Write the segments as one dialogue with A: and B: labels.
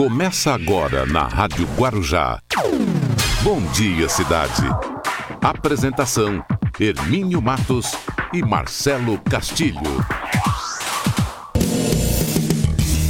A: Começa agora na Rádio Guarujá. Bom dia, cidade. Apresentação: Hermínio Matos e Marcelo Castilho.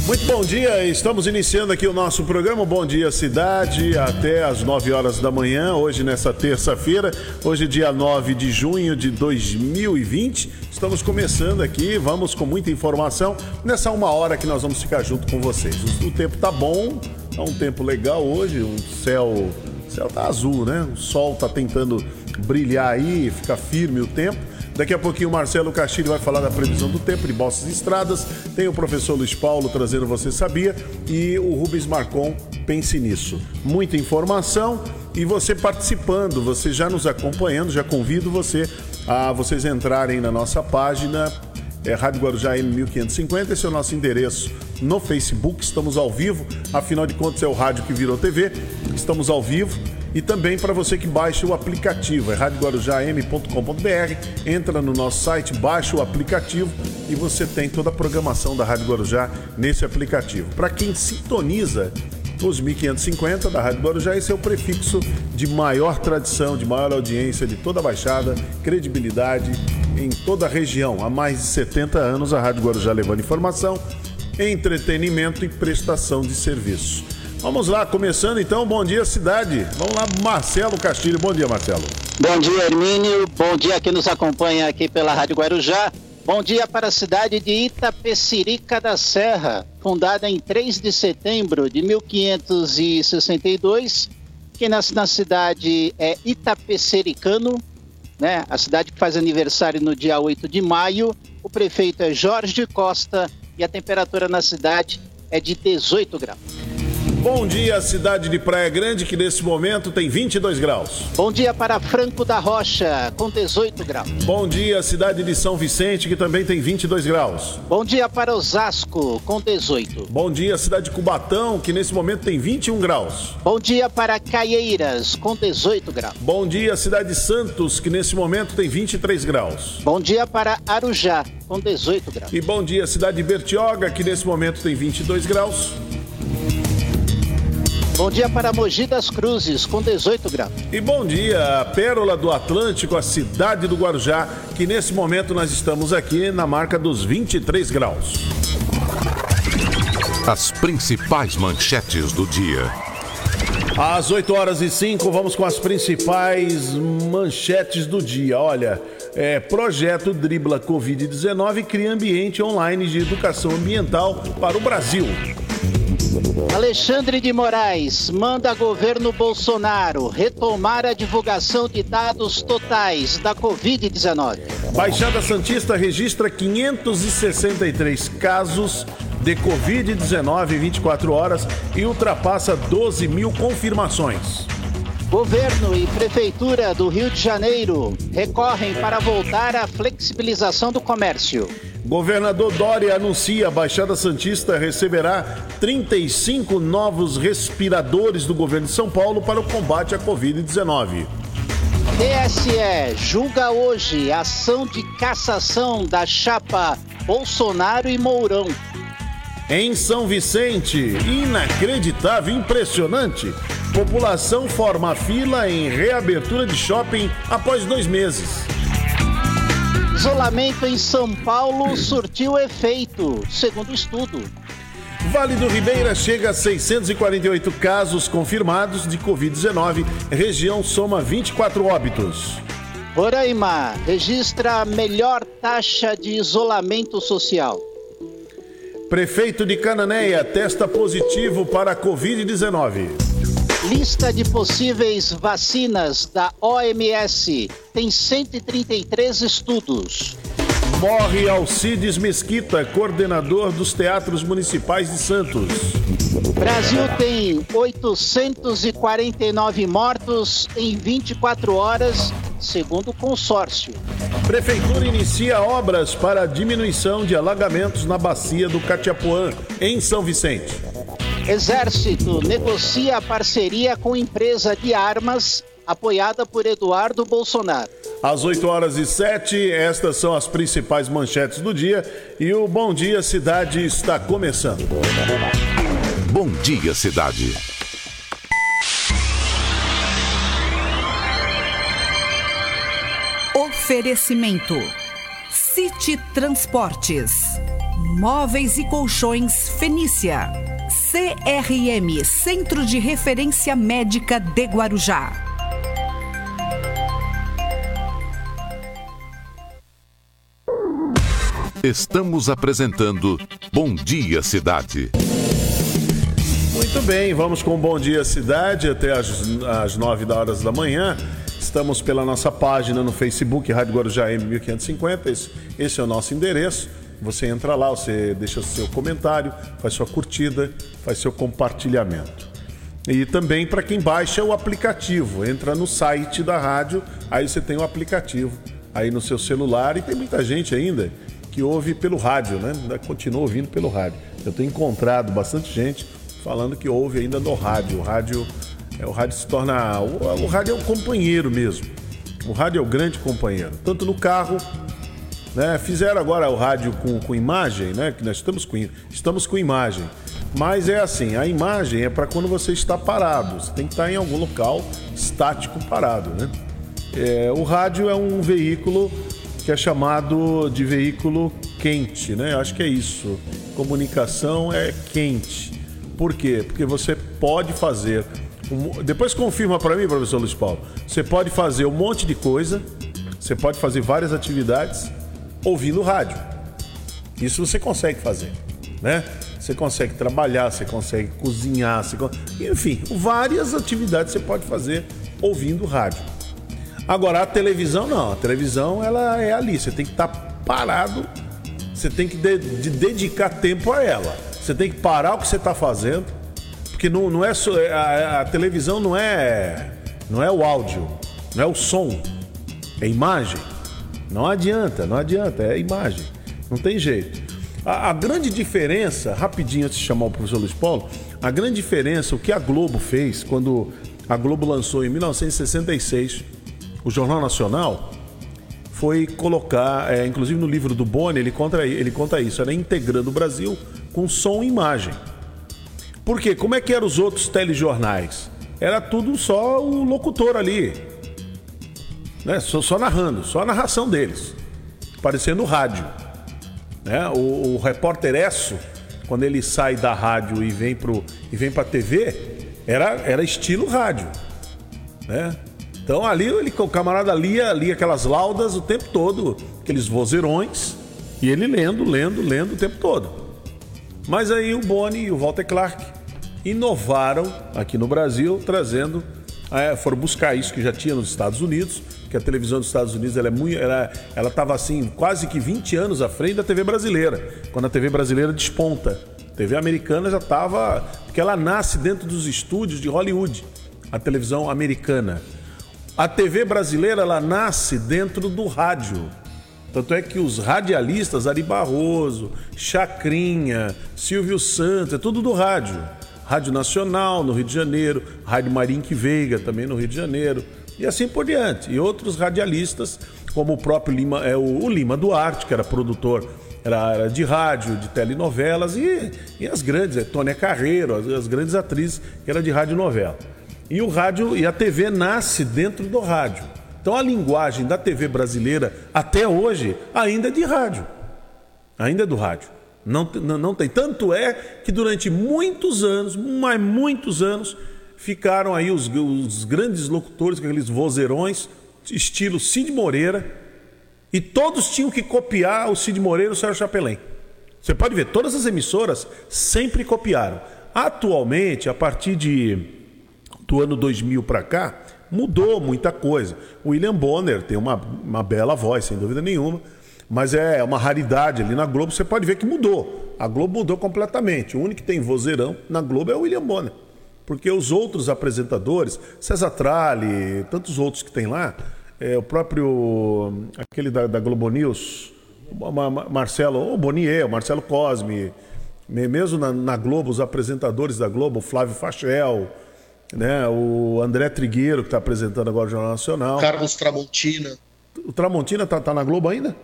B: Muito bom dia, estamos iniciando aqui o nosso programa Bom Dia Cidade, até às 9 horas da manhã, hoje nessa terça-feira, hoje dia 9 de junho de 2020. Estamos começando aqui, vamos com muita informação nessa uma hora que nós vamos ficar junto com vocês. O tempo tá bom, é um tempo legal hoje, o céu, céu tá azul, né? O sol tá tentando brilhar aí, fica firme o tempo. Daqui a pouquinho o Marcelo Castilho vai falar da previsão do tempo de Bolsas e Estradas. Tem o professor Luiz Paulo trazendo Você Sabia e o Rubens Marcon Pense Nisso. Muita informação e você participando, você já nos acompanhando, já convido você a vocês entrarem na nossa página é Rádio Guarujá M1550, esse é o nosso endereço no Facebook, estamos ao vivo, afinal de contas é o rádio que virou TV, estamos ao vivo e também para você que baixa o aplicativo, é radioguarujam.com.br, entra no nosso site, baixa o aplicativo e você tem toda a programação da Rádio Guarujá nesse aplicativo. Para quem sintoniza os 1550 da Rádio Guarujá, esse é o prefixo de maior tradição, de maior audiência de toda a Baixada, credibilidade em toda a região. Há mais de 70 anos a Rádio Guarujá levando informação, entretenimento e prestação de serviço. Vamos lá, começando então, bom dia cidade. Vamos lá, Marcelo Castilho. Bom dia, Marcelo.
C: Bom dia, Hermínio. Bom dia que nos acompanha aqui pela Rádio Guarujá. Bom dia para a cidade de Itapecerica da Serra, fundada em 3 de setembro de 1562. Quem nasce na cidade é Itapecericano, né? A cidade que faz aniversário no dia 8 de maio. O prefeito é Jorge Costa e a temperatura na cidade é de 18 graus.
B: Bom dia, cidade de Praia Grande, que nesse momento tem 22 graus.
C: Bom dia para Franco da Rocha, com 18 graus.
B: Bom dia, cidade de São Vicente, que também tem 22 graus.
C: Bom dia para Osasco, com 18.
B: Bom dia, cidade de Cubatão, que nesse momento tem 21 graus.
C: Bom dia para Caieiras, com 18 graus.
B: Bom dia, cidade de Santos, que nesse momento tem 23 graus.
C: Bom dia para Arujá, com 18 graus.
B: E bom dia, cidade de Bertioga, que nesse momento tem 22 graus.
C: Bom dia para Mogi das Cruzes, com 18 graus.
B: E bom dia, Pérola do Atlântico, a cidade do Guarujá, que nesse momento nós estamos aqui na marca dos 23 graus.
A: As principais manchetes do dia.
B: Às 8 horas e 5, vamos com as principais manchetes do dia. Olha, é, projeto Dribla Covid-19 cria ambiente online de educação ambiental para o Brasil.
C: Alexandre de Moraes manda governo Bolsonaro retomar a divulgação de dados totais da Covid-19.
B: Baixada Santista registra 563 casos de Covid-19 em 24 horas e ultrapassa 12 mil confirmações.
C: Governo e Prefeitura do Rio de Janeiro recorrem para voltar à flexibilização do comércio.
B: Governador Dória anuncia a Baixada Santista receberá 35 novos respiradores do governo de São Paulo para o combate à Covid-19.
C: TSE julga hoje a ação de cassação da chapa Bolsonaro e Mourão.
B: Em São Vicente, inacreditável, impressionante. População forma fila em reabertura de shopping após dois meses.
C: Isolamento em São Paulo surtiu efeito, segundo estudo.
B: Vale do Ribeira chega a 648 casos confirmados de Covid-19. Região soma 24 óbitos.
C: Roraima registra a melhor taxa de isolamento social.
B: Prefeito de Cananéia testa positivo para a Covid-19.
C: Lista de possíveis vacinas da OMS tem 133 estudos.
B: Morre Alcides Mesquita, coordenador dos teatros municipais de Santos.
C: Brasil tem 849 mortos em 24 horas, segundo o consórcio.
B: Prefeitura inicia obras para diminuição de alagamentos na bacia do Catiapuã, em São Vicente.
C: Exército negocia parceria com empresa de armas apoiada por Eduardo Bolsonaro.
B: Às 8 horas e 7, estas são as principais manchetes do dia e o Bom Dia Cidade está começando.
A: Bom Dia Cidade.
D: Oferecimento: City Transportes, Móveis e Colchões Fenícia, CRM Centro de Referência Médica de Guarujá.
A: Estamos apresentando Bom Dia Cidade.
B: Muito bem, vamos com Bom Dia Cidade até as, as 9 horas da manhã. Estamos pela nossa página no Facebook, Rádio Guarujá M1550. Esse, esse é o nosso endereço. Você entra lá, você deixa seu comentário, faz sua curtida, faz seu compartilhamento. E também para quem baixa o aplicativo, entra no site da rádio, aí você tem o aplicativo aí no seu celular e tem muita gente ainda que ouve pelo rádio, né? Continua ouvindo pelo rádio. Eu tenho encontrado bastante gente falando que ouve ainda no rádio. Rádio é, o rádio se torna. O, o rádio é um companheiro mesmo. O rádio é o grande companheiro. Tanto no carro, né? Fizeram agora o rádio com, com imagem, né? Que nós estamos com, estamos com imagem. Mas é assim, a imagem é para quando você está parado. Você tem que estar em algum local estático parado, né? É, o rádio é um veículo que é chamado de veículo quente, né? Acho que é isso. Comunicação é quente. Por quê? Porque você pode fazer depois confirma para mim, professor Luiz Paulo. Você pode fazer um monte de coisa, você pode fazer várias atividades ouvindo rádio. Isso você consegue fazer, né? Você consegue trabalhar, você consegue cozinhar, você... enfim, várias atividades você pode fazer ouvindo rádio. Agora a televisão não, a televisão ela é ali, você tem que estar tá parado, você tem que de, de dedicar tempo a ela. Você tem que parar o que você está fazendo porque não, não é só, é, a, a, televisão não é não é o áudio, não é o som, é imagem. Não adianta, não adianta, é imagem. Não tem jeito. A, a grande diferença, rapidinho antes de chamar o professor Luiz Paulo, a grande diferença, o que a Globo fez quando a Globo lançou em 1966 o Jornal Nacional, foi colocar, é, inclusive no livro do Boni, ele conta, ele conta isso, era integrando o Brasil com som e imagem. Porque como é que eram os outros telejornais? Era tudo só o locutor ali. Né? Só, só narrando, só a narração deles. Parecendo rádio. Né? O, o repórter Esso, quando ele sai da rádio e vem pro, e vem pra TV, era, era estilo rádio. Né? Então ali ele, o camarada lia, lia aquelas laudas o tempo todo, aqueles vozeirões, e ele lendo, lendo, lendo o tempo todo. Mas aí o Boni e o Walter Clark inovaram aqui no Brasil, trazendo, é, foram buscar isso que já tinha nos Estados Unidos, que a televisão dos Estados Unidos ela é muito, ela estava assim quase que 20 anos à frente da TV brasileira, quando a TV brasileira desponta. A TV americana já estava, porque ela nasce dentro dos estúdios de Hollywood, a televisão americana. A TV brasileira ela nasce dentro do rádio. Tanto é que os radialistas, Ari Barroso, Chacrinha, Silvio Santos, é tudo do rádio. Rádio Nacional, no Rio de Janeiro, Rádio Marinque Veiga, também no Rio de Janeiro, e assim por diante. E outros radialistas, como o próprio Lima, é, o, Lima Duarte, que era produtor era, era, de rádio, de telenovelas, e, e as grandes, é, Tônia Carreiro, as, as grandes atrizes, que era de rádio novela. E o rádio e a TV nasce dentro do rádio. Então a linguagem da TV brasileira até hoje ainda é de rádio. Ainda é do rádio. Não, não, não tem. Tanto é que durante muitos anos, mas muitos anos, ficaram aí os, os grandes locutores aqueles vozeirões, estilo Cid Moreira, e todos tinham que copiar o Cid Moreira e o Sérgio Chapelin. Você pode ver, todas as emissoras sempre copiaram. Atualmente, a partir de, do ano 2000 para cá, mudou muita coisa. O William Bonner tem uma, uma bela voz, sem dúvida nenhuma, mas é uma raridade ali na Globo. Você pode ver que mudou. A Globo mudou completamente. O único que tem vozeirão na Globo é o William Bonner. Porque os outros apresentadores, César Tralli, tantos outros que tem lá, é, o próprio, aquele da, da Globo News, Marcelo, o Bonier, o Marcelo Cosme, mesmo na, na Globo, os apresentadores da Globo, Flávio Fachel, né? O André Trigueiro, que está apresentando agora o Jornal Nacional.
E: Carlos Tramontina.
B: O Tramontina tá, tá na Globo ainda?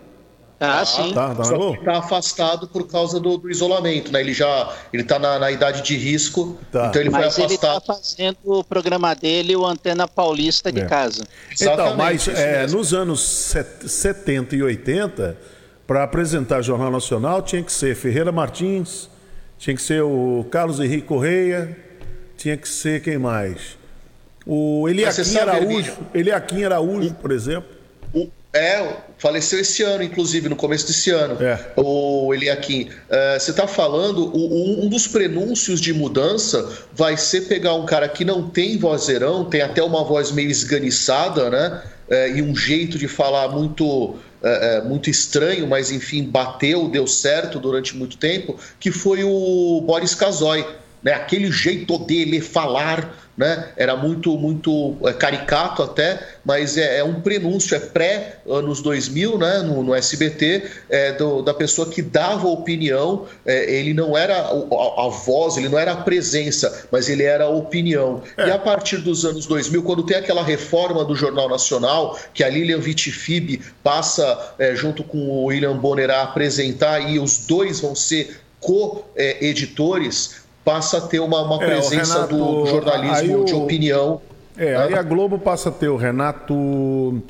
C: Ah, sim.
E: Tá, tá Só que tá afastado por causa do, do, isolamento, né? Ele já ele tá na, na idade de risco, tá. então ele
C: mas
E: foi afastado.
C: ele tá fazendo o programa dele, o Antena Paulista de é. casa.
B: Então, mas é, nos anos 70 e 80, para apresentar Jornal Nacional, tinha que ser Ferreira Martins, tinha que ser o Carlos Henrique Correia, tinha que ser quem mais? O Eliakim Araújo, Eliakim Araújo, por exemplo.
E: É, faleceu esse ano, inclusive, no começo desse ano. É. O Eliakim. Uh, você está falando, o, um dos prenúncios de mudança vai ser pegar um cara que não tem vozeirão, tem até uma voz meio esganiçada, né? Uh, e um jeito de falar muito, uh, muito estranho, mas enfim, bateu, deu certo durante muito tempo, que foi o Boris Casoy. Né? Aquele jeito dele falar né? Era muito, muito é, caricato até, mas é, é, um prenúncio, é pré-anos 2000, né? No, no SBT, é, do, da pessoa que dava opinião. É, ele não era a, a, voz, ele não era a presença, mas ele era a opinião. É. E a partir dos anos 2000, quando tem aquela reforma do Jornal Nacional, que a Lilian Vitifib passa é, junto com o William Bonner a apresentar, e os dois vão ser co-editores, passa a ter uma, uma é, presença Renato, do, jornalismo de opinião.
B: É, né? aí a Globo passa a ter o Renato.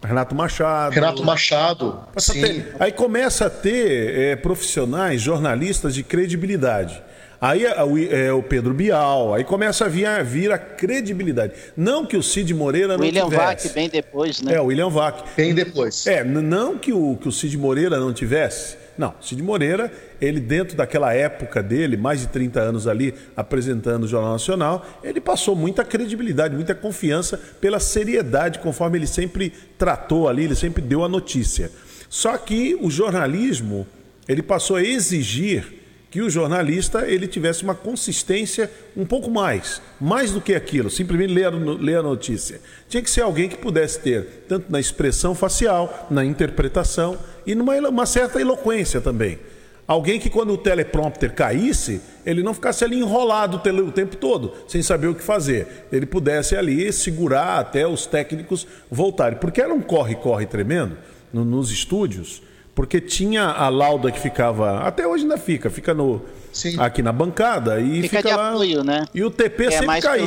B: Renato Machado.
E: Renato Machado. Sim.
B: Ter, aí começa a ter é, profissionais, jornalistas de credibilidade. Aí é, o Pedro Bial, aí começa a vir, a vir a credibilidade. Não que o Cid Moreira não
C: William
B: tivesse.
C: Vac bem depois, né?
B: É, o William Vac.
E: Bem depois.
B: É, não que o, que o Cid Moreira não tivesse. Não, Cid Moreira, ele dentro daquela época dele, mais de 30 anos ali apresentando o Jornal Nacional, ele passou muita credibilidade, muita confiança pela seriedade conforme ele sempre tratou ali, ele sempre deu a notícia. Só que o jornalismo, ele passou a exigir que o jornalista ele tivesse uma consistência um pouco mais, mais do que aquilo, simplesmente ler, ler a notícia. Tinha que ser alguém que pudesse ter, tanto na expressão facial, na interpretação e numa uma certa eloquência também. Alguém que quando o teleprompter caísse, ele não ficasse ali enrolado o tempo todo, sem saber o que fazer. Ele pudesse ali segurar até os técnicos voltarem. Porque era um corre-corre tremendo no, nos estúdios porque tinha a lauda que ficava, até hoje ainda fica, fica no Sim. aqui na bancada e fica, fica lá.
C: Apoio, né?
B: E o TP é sempre caiu.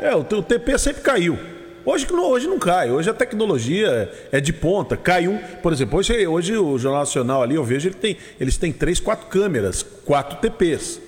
B: É, o, o TP sempre caiu. Hoje, hoje não cai, hoje a tecnologia é de ponta, cai um. Por exemplo, hoje, hoje o Jornal Nacional ali, eu vejo, ele tem, eles têm três, quatro câmeras, quatro TPs.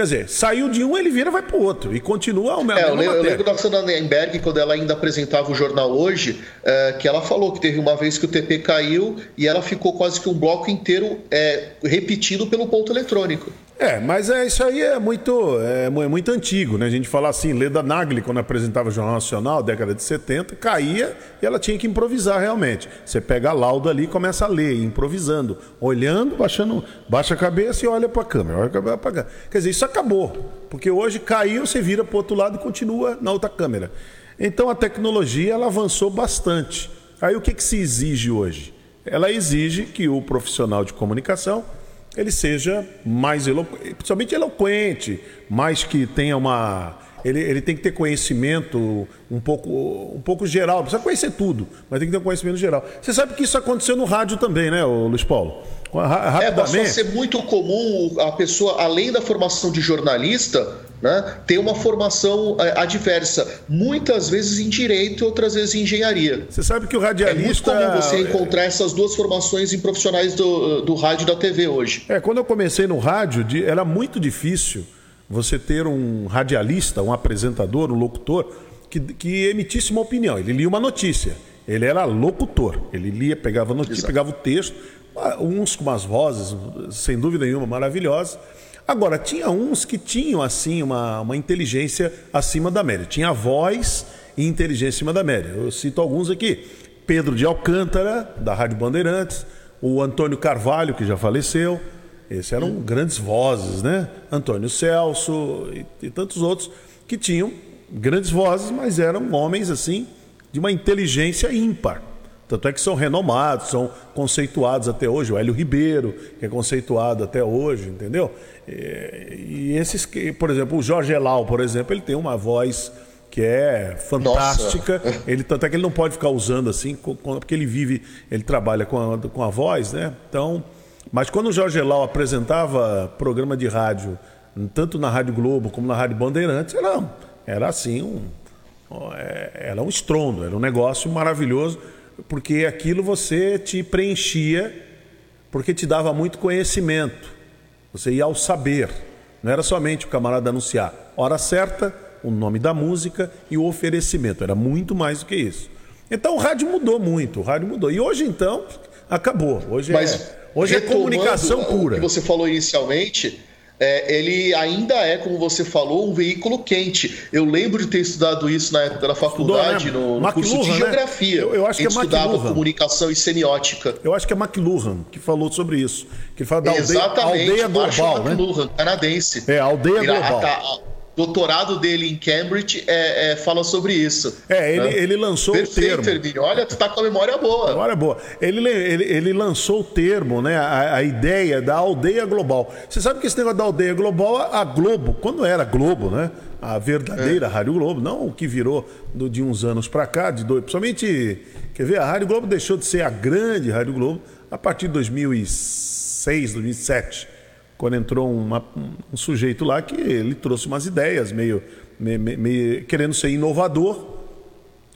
B: Quer dizer, saiu de um, ele vira vai para o outro. E continua o mesmo.
E: É, eu, lembro, eu lembro da Sandra Nemberg, quando ela ainda apresentava o jornal hoje, é, que ela falou que teve uma vez que o TP caiu e ela ficou quase que um bloco inteiro é, repetido pelo ponto eletrônico.
B: É, mas é, isso aí é muito, é, é, muito antigo, né? A gente fala assim, Leda Nagli, quando apresentava o Jornal Nacional, década de 70, caía e ela tinha que improvisar realmente. Você pega a lauda ali e começa a ler, improvisando, olhando, baixando, baixa a cabeça e olha para a câmera, olha pra câmera. Quer dizer, isso acabou, porque hoje caiu, você vira para o outro lado e continua na outra câmera. Então a tecnologia ela avançou bastante. Aí o que, que se exige hoje? Ela exige que o profissional de comunicação ele seja mais eloquente, principalmente eloquente, mais que tenha uma. Ele, ele tem que ter conhecimento um pouco, um pouco geral, não precisa conhecer tudo, mas tem que ter um conhecimento geral. Você sabe que isso aconteceu no rádio também, né, Luiz Paulo?
E: É, passou a ser muito comum a pessoa, além da formação de jornalista, né, ter uma formação é, adversa, muitas vezes em direito, outras vezes em engenharia.
B: Você sabe que o radialista.
E: É muito comum você encontrar essas duas formações em profissionais do, do rádio e da TV hoje.
B: É, quando eu comecei no rádio, era muito difícil você ter um radialista, um apresentador, um locutor, que, que emitisse uma opinião. Ele lia uma notícia. Ele era locutor. Ele lia, pegava a notícia, Exato. pegava o texto uns com umas vozes, sem dúvida nenhuma, maravilhosas. Agora, tinha uns que tinham, assim, uma, uma inteligência acima da média. Tinha voz e inteligência acima da média. Eu cito alguns aqui. Pedro de Alcântara, da Rádio Bandeirantes, o Antônio Carvalho, que já faleceu. Esses eram grandes vozes, né? Antônio Celso e, e tantos outros que tinham grandes vozes, mas eram homens, assim, de uma inteligência ímpar. Tanto é que são renomados, são conceituados até hoje. O Hélio Ribeiro, que é conceituado até hoje, entendeu? E esses, por exemplo, o Jorge Elal, por exemplo, ele tem uma voz que é fantástica. Nossa. Ele tanto é que ele não pode ficar usando assim, porque ele vive, ele trabalha com a, com a voz, né? Então, mas quando o Jorge Elau apresentava programa de rádio, tanto na Rádio Globo como na Rádio Bandeirantes, era, era assim um é, era um estrondo, era um negócio maravilhoso, porque aquilo você te preenchia, porque te dava muito conhecimento. Você ia ao saber. Não era somente o camarada anunciar hora certa, o nome da música e o oferecimento. Era muito mais do que isso. Então o rádio mudou muito, o rádio mudou. E hoje então acabou. Hoje Mas, é, hoje é comunicação pura. O
E: que você falou inicialmente, é, ele ainda é, como você falou, um veículo quente. Eu lembro de ter estudado isso na época da faculdade, Estudou, né? no, no curso de né? geografia. Eu, eu, acho que é estudava comunicação e semiótica.
B: Eu acho que é McLuhan que falou sobre isso. Que fala da aldeia, aldeia global, né?
E: McLuhan, canadense.
B: É, aldeia global.
E: A, a, doutorado dele em Cambridge é, é, fala sobre isso.
B: É, ele, né? ele lançou
E: Perfeito,
B: o termo.
E: Hermínio. Olha, tu tá com a memória boa.
B: Memória boa. Ele, ele, ele lançou o termo, né? A, a, ideia da aldeia global. Você sabe que esse negócio da aldeia global, a Globo, quando era Globo, né? A verdadeira é. Rádio Globo, não o que virou do, de uns anos para cá, de dois. Principalmente, quer ver? A Rádio Globo deixou de ser a grande Rádio Globo a partir de 2006, 2007 quando entrou uma, um sujeito lá que ele trouxe umas ideias meio, meio, meio, querendo ser inovador,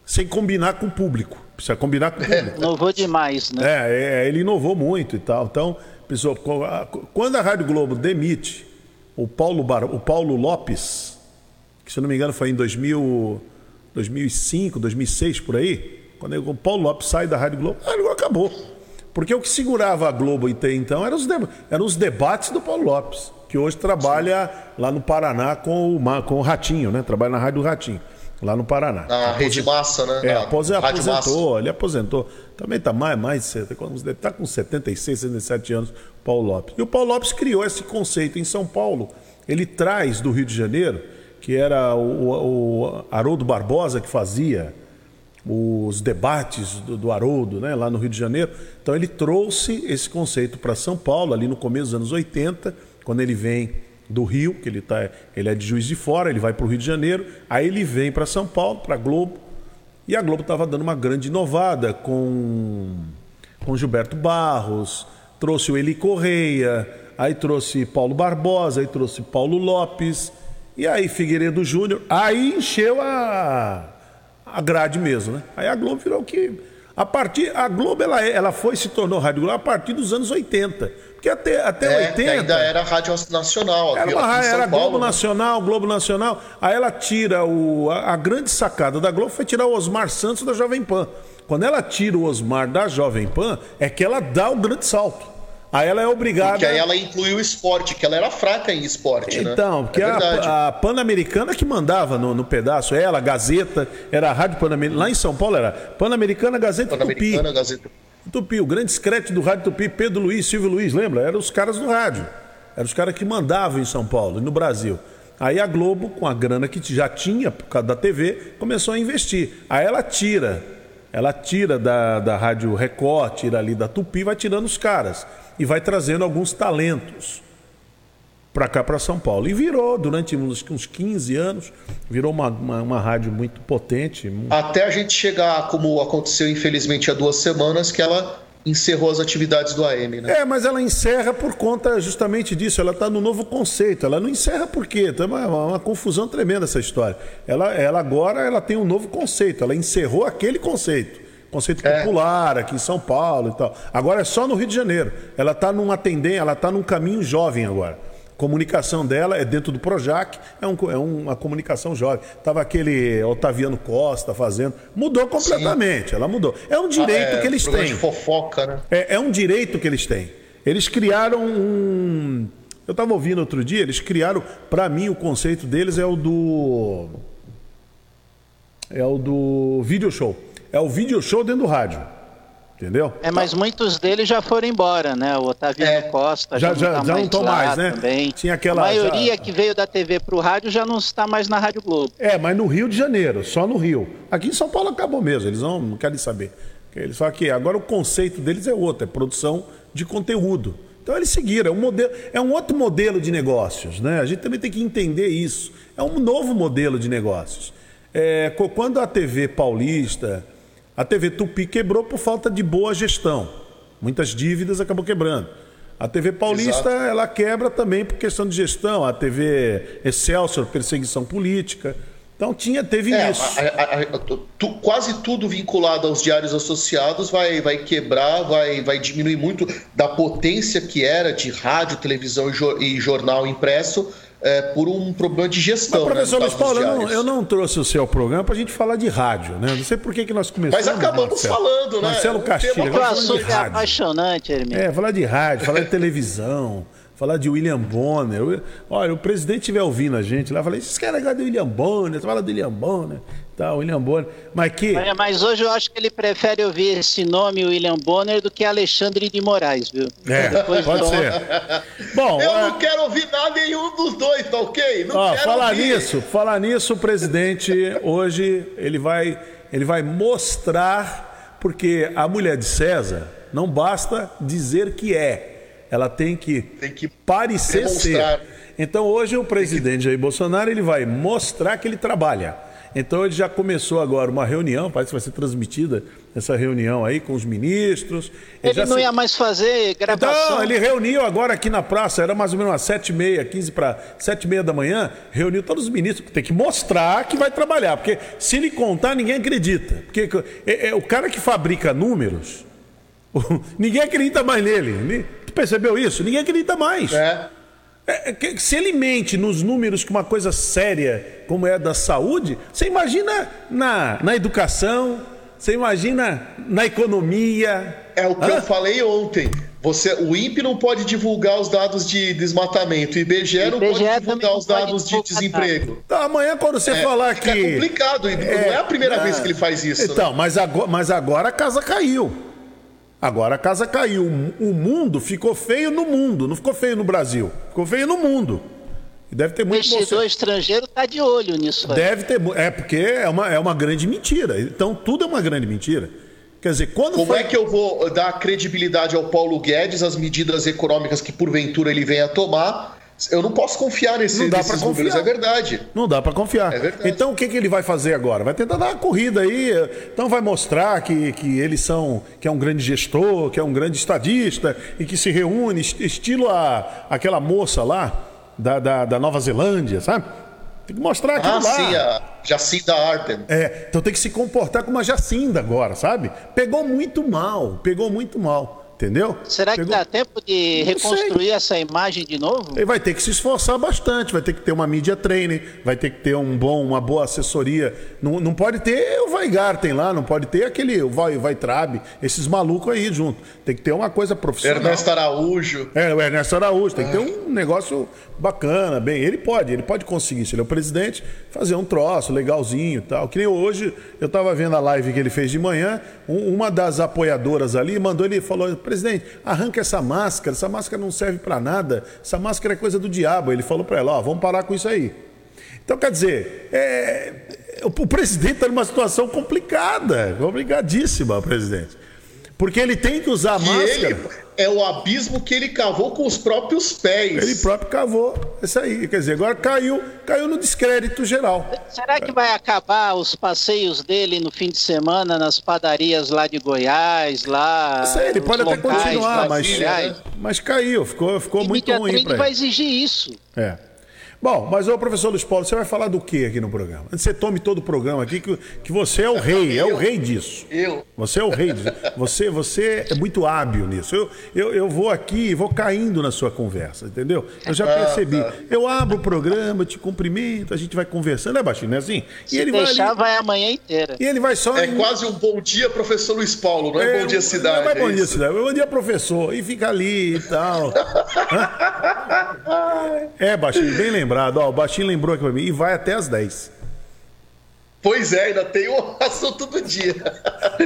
B: sem combinar com o público. Precisa combinar com o público.
C: Inovou demais, né?
B: É, é, ele inovou muito e tal. Então, pessoal, quando a Rádio Globo demite o Paulo, Bar, o Paulo Lopes, que se eu não me engano foi em 2000, 2005, 2006, por aí, quando o Paulo Lopes sai da Rádio Globo, a Rádio Globo acabou. Porque o que segurava a Globo até então eram os, eram os debates do Paulo Lopes, que hoje trabalha Sim. lá no Paraná com o, com o Ratinho, né? Trabalha na Rádio Ratinho, lá no Paraná.
E: Na Rede Massa, né?
B: É, aposentou, aposentou ele aposentou. Também está mais, mais está com 76, 77 anos, Paulo Lopes. E o Paulo Lopes criou esse conceito em São Paulo. Ele traz do Rio de Janeiro, que era o, o Haroldo Barbosa que fazia os debates do, do Haroldo, né, lá no Rio de Janeiro. Então ele trouxe esse conceito para São Paulo, ali no começo dos anos 80, quando ele vem do Rio, que ele, tá, ele é de Juiz de Fora, ele vai para o Rio de Janeiro, aí ele vem para São Paulo, para a Globo, e a Globo estava dando uma grande inovada com, com Gilberto Barros, trouxe o Eli Correia, aí trouxe Paulo Barbosa, aí trouxe Paulo Lopes, e aí Figueiredo Júnior, aí encheu a, a grade mesmo, né? Aí a Globo virou o que. A partir. A Globo ela, é, ela foi se tornou Rádio Globo a partir dos anos 80. Porque até, até é, 80.
E: ainda era Rádio Nacional.
B: Era, uma, era Paulo, Globo né? Nacional, Globo Nacional. Aí ela tira o. A, a grande sacada da Globo foi tirar o Osmar Santos da Jovem Pan. Quando ela tira o Osmar da Jovem Pan, é que ela dá o grande salto. Aí ela é obrigada. Porque
E: aí ela incluiu o esporte, que ela era fraca em esporte,
B: né? Então, porque é a, a Pan-Americana que mandava no, no, pedaço, ela, Gazeta, era a Rádio Pan-Americana. Lá em São Paulo era Pan-Americana, Gazeta Pan-Americana, Tupi. Gazeta. Tupi, o grande escrete do Rádio Tupi, Pedro Luiz, Silvio Luiz, lembra? Eram os caras do rádio. Eram os caras que mandavam em São Paulo e no Brasil. Aí a Globo, com a grana que já tinha por causa da TV, começou a investir. Aí ela tira, ela tira da, da Rádio Record, tira ali da Tupi, vai tirando os caras e vai trazendo alguns talentos para cá, para São Paulo. E virou, durante uns, uns 15 anos, virou uma, uma, uma, rádio muito potente.
E: Até a gente chegar, como aconteceu infelizmente há duas semanas, que ela encerrou as atividades do AM, né?
B: É, mas ela encerra por conta justamente disso. Ela está no novo conceito. Ela não encerra por quê? Então, é uma, uma, confusão tremenda essa história. Ela, ela agora ela tem um novo conceito. Ela encerrou aquele conceito conceito é. popular aqui em São Paulo e tal. Agora é só no Rio de Janeiro. Ela está numa tendência, ela está num caminho jovem agora. A comunicação dela é dentro do Projac, é, um, é uma comunicação jovem. Tava aquele Otaviano Costa fazendo, mudou completamente. Sim. Ela mudou. É um direito ah, é, que eles têm. De
E: fofoca, né?
B: É, é um direito que eles têm. Eles criaram um. Eu estava ouvindo outro dia, eles criaram, para mim, o conceito deles é o do. É o do video show é o video show dentro do rádio. Entendeu?
C: É, mas muitos deles já foram embora, né? O Otaviano é, Costa
B: já, já, já, não estão mais, né?
C: Também.
B: Tinha aquela,
C: a maioria já... que veio da TV para o rádio já não está mais na Rádio Globo.
B: É, mas no Rio de Janeiro, só no Rio. Aqui em São Paulo acabou mesmo, eles não, não querem saber. Eles falam que agora o conceito deles é outro, é produção de conteúdo. Então eles seguiram, é um, modelo, é um outro modelo de negócios, né? A gente também tem que entender isso. É um novo modelo de negócios. É, quando a TV Paulista, a TV Tupi quebrou por falta de boa gestão. Muitas dívidas acabou quebrando. A TV Paulista, Exato. ela quebra também por questão de gestão. A TV Excelsior, perseguição política. Então tinha, teve é, isso. A, a,
E: a, tu, quase tudo vinculado aos diários associados vai, vai quebrar, vai, vai diminuir muito da potência que era de rádio, televisão e, jornal impresso é, por um problema de gestão. Mas,
B: né, professor né, Luiz Paulo, eu não, eu não, trouxe o seu programa para a gente falar de rádio, né? Não sei por que, que nós começamos.
E: Mas acabamos Marcelo. falando, né?
B: Marcelo Castilho.
C: O assunto é apaixonante, Hermínio.
B: É, falar de rádio, falar de televisão falar de William Bonner. Olha, o presidente estiver ouvindo a gente lá, fala, esses caras gostam de William Bonner, fala do William Bonner, tá, William Bonner. Mas que.
C: É, mas hoje eu acho que ele prefere ouvir esse nome, William Bonner, do que Alexandre de Moraes, viu?
B: É, Depois pode ser.
E: Bom, eu é... não quero ouvir nada nenhum dos dois, tá ok? Não
B: Ó, falar ouvir. nisso, falar nisso, o presidente hoje ele vai, ele vai mostrar, porque a mulher de César não basta dizer que é ela tem que, tem que parecer demonstrar. ser. Então hoje o presidente Jair Bolsonaro ele vai mostrar que ele trabalha. Então ele já começou agora uma reunião, parece que vai ser transmitida essa reunião aí com os ministros.
C: Ele, ele não se... ia mais fazer gravação.
B: Então, ele reuniu agora aqui na praça, era mais ou menos umas sete e meia, quinze para sete e meia da manhã, reuniu todos os ministros, tem que mostrar que vai trabalhar, porque se ele contar, ninguém acredita. Porque é, é o cara que fabrica números, ninguém acredita mais nele percebeu isso? Ninguém acredita mais. É. É, é se ele mente nos números que uma coisa séria como é a da saúde, você imagina na, na educação, você imagina na economia.
E: É o que Hã? eu falei ontem. Você, o INPE não pode divulgar os dados de desmatamento, o IBGE, não pode divulgar os dados de desemprego.
B: Então, amanhã, quando você é, falar que.
E: É complicado, é, não é a primeira vez que ele faz isso.
B: Então, né? mas, agora, mas agora a casa caiu. Agora a casa caiu. O mundo ficou feio no mundo, não ficou feio no Brasil. Ficou feio no mundo. Deve ter muito
C: O investidor estrangeiro está de olho nisso.
B: Aí. Deve ter. É porque é uma, é uma grande mentira. Então tudo é uma grande mentira. Quer dizer, quando
E: Como foi... é que eu vou dar credibilidade ao Paulo Guedes, às medidas econômicas que porventura ele venha tomar, eu não posso confiar nesse, não dá nesses confiar. números, é verdade.
B: Não dá para confiar. É verdade. Então o que, que ele vai fazer agora? Vai tentar dar uma corrida aí, então vai mostrar que, que eles são, que é um grande gestor, que é um grande estadista e que se reúne, estilo a, aquela moça lá da, da, da Nova Zelândia, sabe? Tem que mostrar aquilo ah, lá. Sim,
E: a Jacinda Ardern.
B: É, então tem que se comportar como uma Jacinda agora, sabe? Pegou muito mal, pegou muito mal. Entendeu?
C: Será que Pegou... dá tempo de reconstruir essa imagem de novo?
B: Ele vai ter que se esforçar bastante, vai ter que ter uma mídia training, vai ter que ter um bom, uma boa assessoria. Não, não pode ter o Weigarten lá, não pode ter aquele o Vai, Vai Trabe, esses malucos aí junto. Tem que ter uma coisa profissional.
E: Ernesto Araújo.
B: É, o Ernesto Araújo. Tem que ter um negócio bacana, bem. Ele pode, ele pode conseguir, se ele é o presidente, fazer um troço legalzinho e tal. Que nem hoje, eu estava vendo a live que ele fez de manhã, um, uma das apoiadoras ali mandou, ele falou presidente, arranca essa máscara, essa máscara não serve para nada, essa máscara é coisa do diabo. Ele falou para ela, ó, vamos parar com isso aí. Então, quer dizer, é, o presidente está numa situação complicada, complicadíssima, presidente. Porque ele tem que usar a máscara. Ele
E: é o abismo que ele cavou com os próprios pés.
B: Ele próprio cavou. Isso aí. Quer dizer, agora caiu, caiu no descrédito geral.
C: Será que vai acabar os passeios dele no fim de semana nas padarias lá de Goiás, lá?
B: Sei, ele pode até continuar, mas, mas caiu, ficou, ficou muito ruim para ele.
C: vai exigir isso.
B: É. Bom, mas o professor Luiz Paulo, você vai falar do que aqui no programa? Você tome todo o programa aqui, que, que você é o rei, é o rei disso.
E: Eu.
B: Você é o rei disso. Você, você é muito hábil nisso. Eu, eu, eu vou aqui e vou caindo na sua conversa, entendeu? Eu já ah, percebi. Tá. Eu abro o programa, te cumprimento, a gente vai conversando, é baixinho, não é assim?
C: Se e ele deixar, vai, ali, vai a manhã inteira.
B: E ele vai só.
E: É quase um bom dia, professor Luiz Paulo, não é, é bom dia cidade. Não é,
B: é bom dia cidade, é bom dia professor. E fica ali e tal. é, baixinho, bem lembrado. Ó, o baixinho lembrou aqui pra mim. E vai até as 10.
E: Pois é, ainda tem o assunto do dia.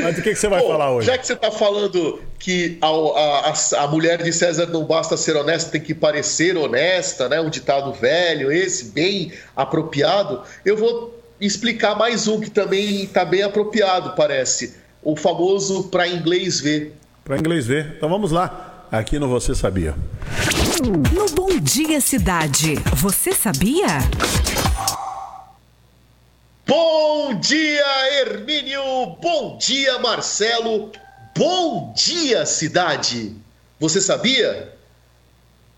B: Mas do que, que você vai Pô, falar hoje?
E: Já que você está falando que a, a, a, mulher de César não basta ser honesta, tem que parecer honesta, né? Um ditado velho, esse, bem apropriado. Eu vou explicar mais um que também está bem apropriado, parece. O famoso para inglês ver.
B: Para inglês ver. Então vamos lá. Aqui no Você Sabia.
D: No Bom Dia Cidade, você sabia?
E: Bom dia, Hermínio! Bom dia, Marcelo! Bom dia, cidade! Você sabia?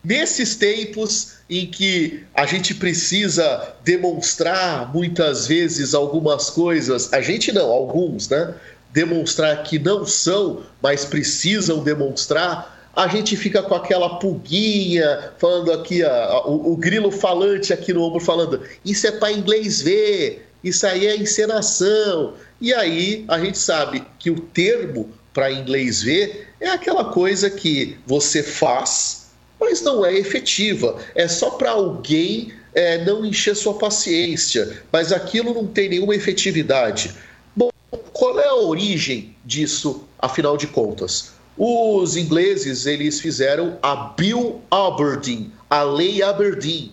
E: Nesses tempos em que a gente precisa demonstrar muitas vezes algumas coisas, a gente não, alguns, né? Demonstrar que não são, mas precisam demonstrar, a gente fica com aquela pulguinha, falando aqui, o, o grilo falante aqui no ombro, falando: Isso é para inglês ver, isso aí é encenação. E aí a gente sabe que o termo para inglês ver é aquela coisa que você faz, mas não é efetiva. É só para alguém é, não encher sua paciência, mas aquilo não tem nenhuma efetividade. Bom, qual é a origem disso, afinal de contas? Os ingleses eles fizeram a Bill Aberdeen, a Lei Aberdeen,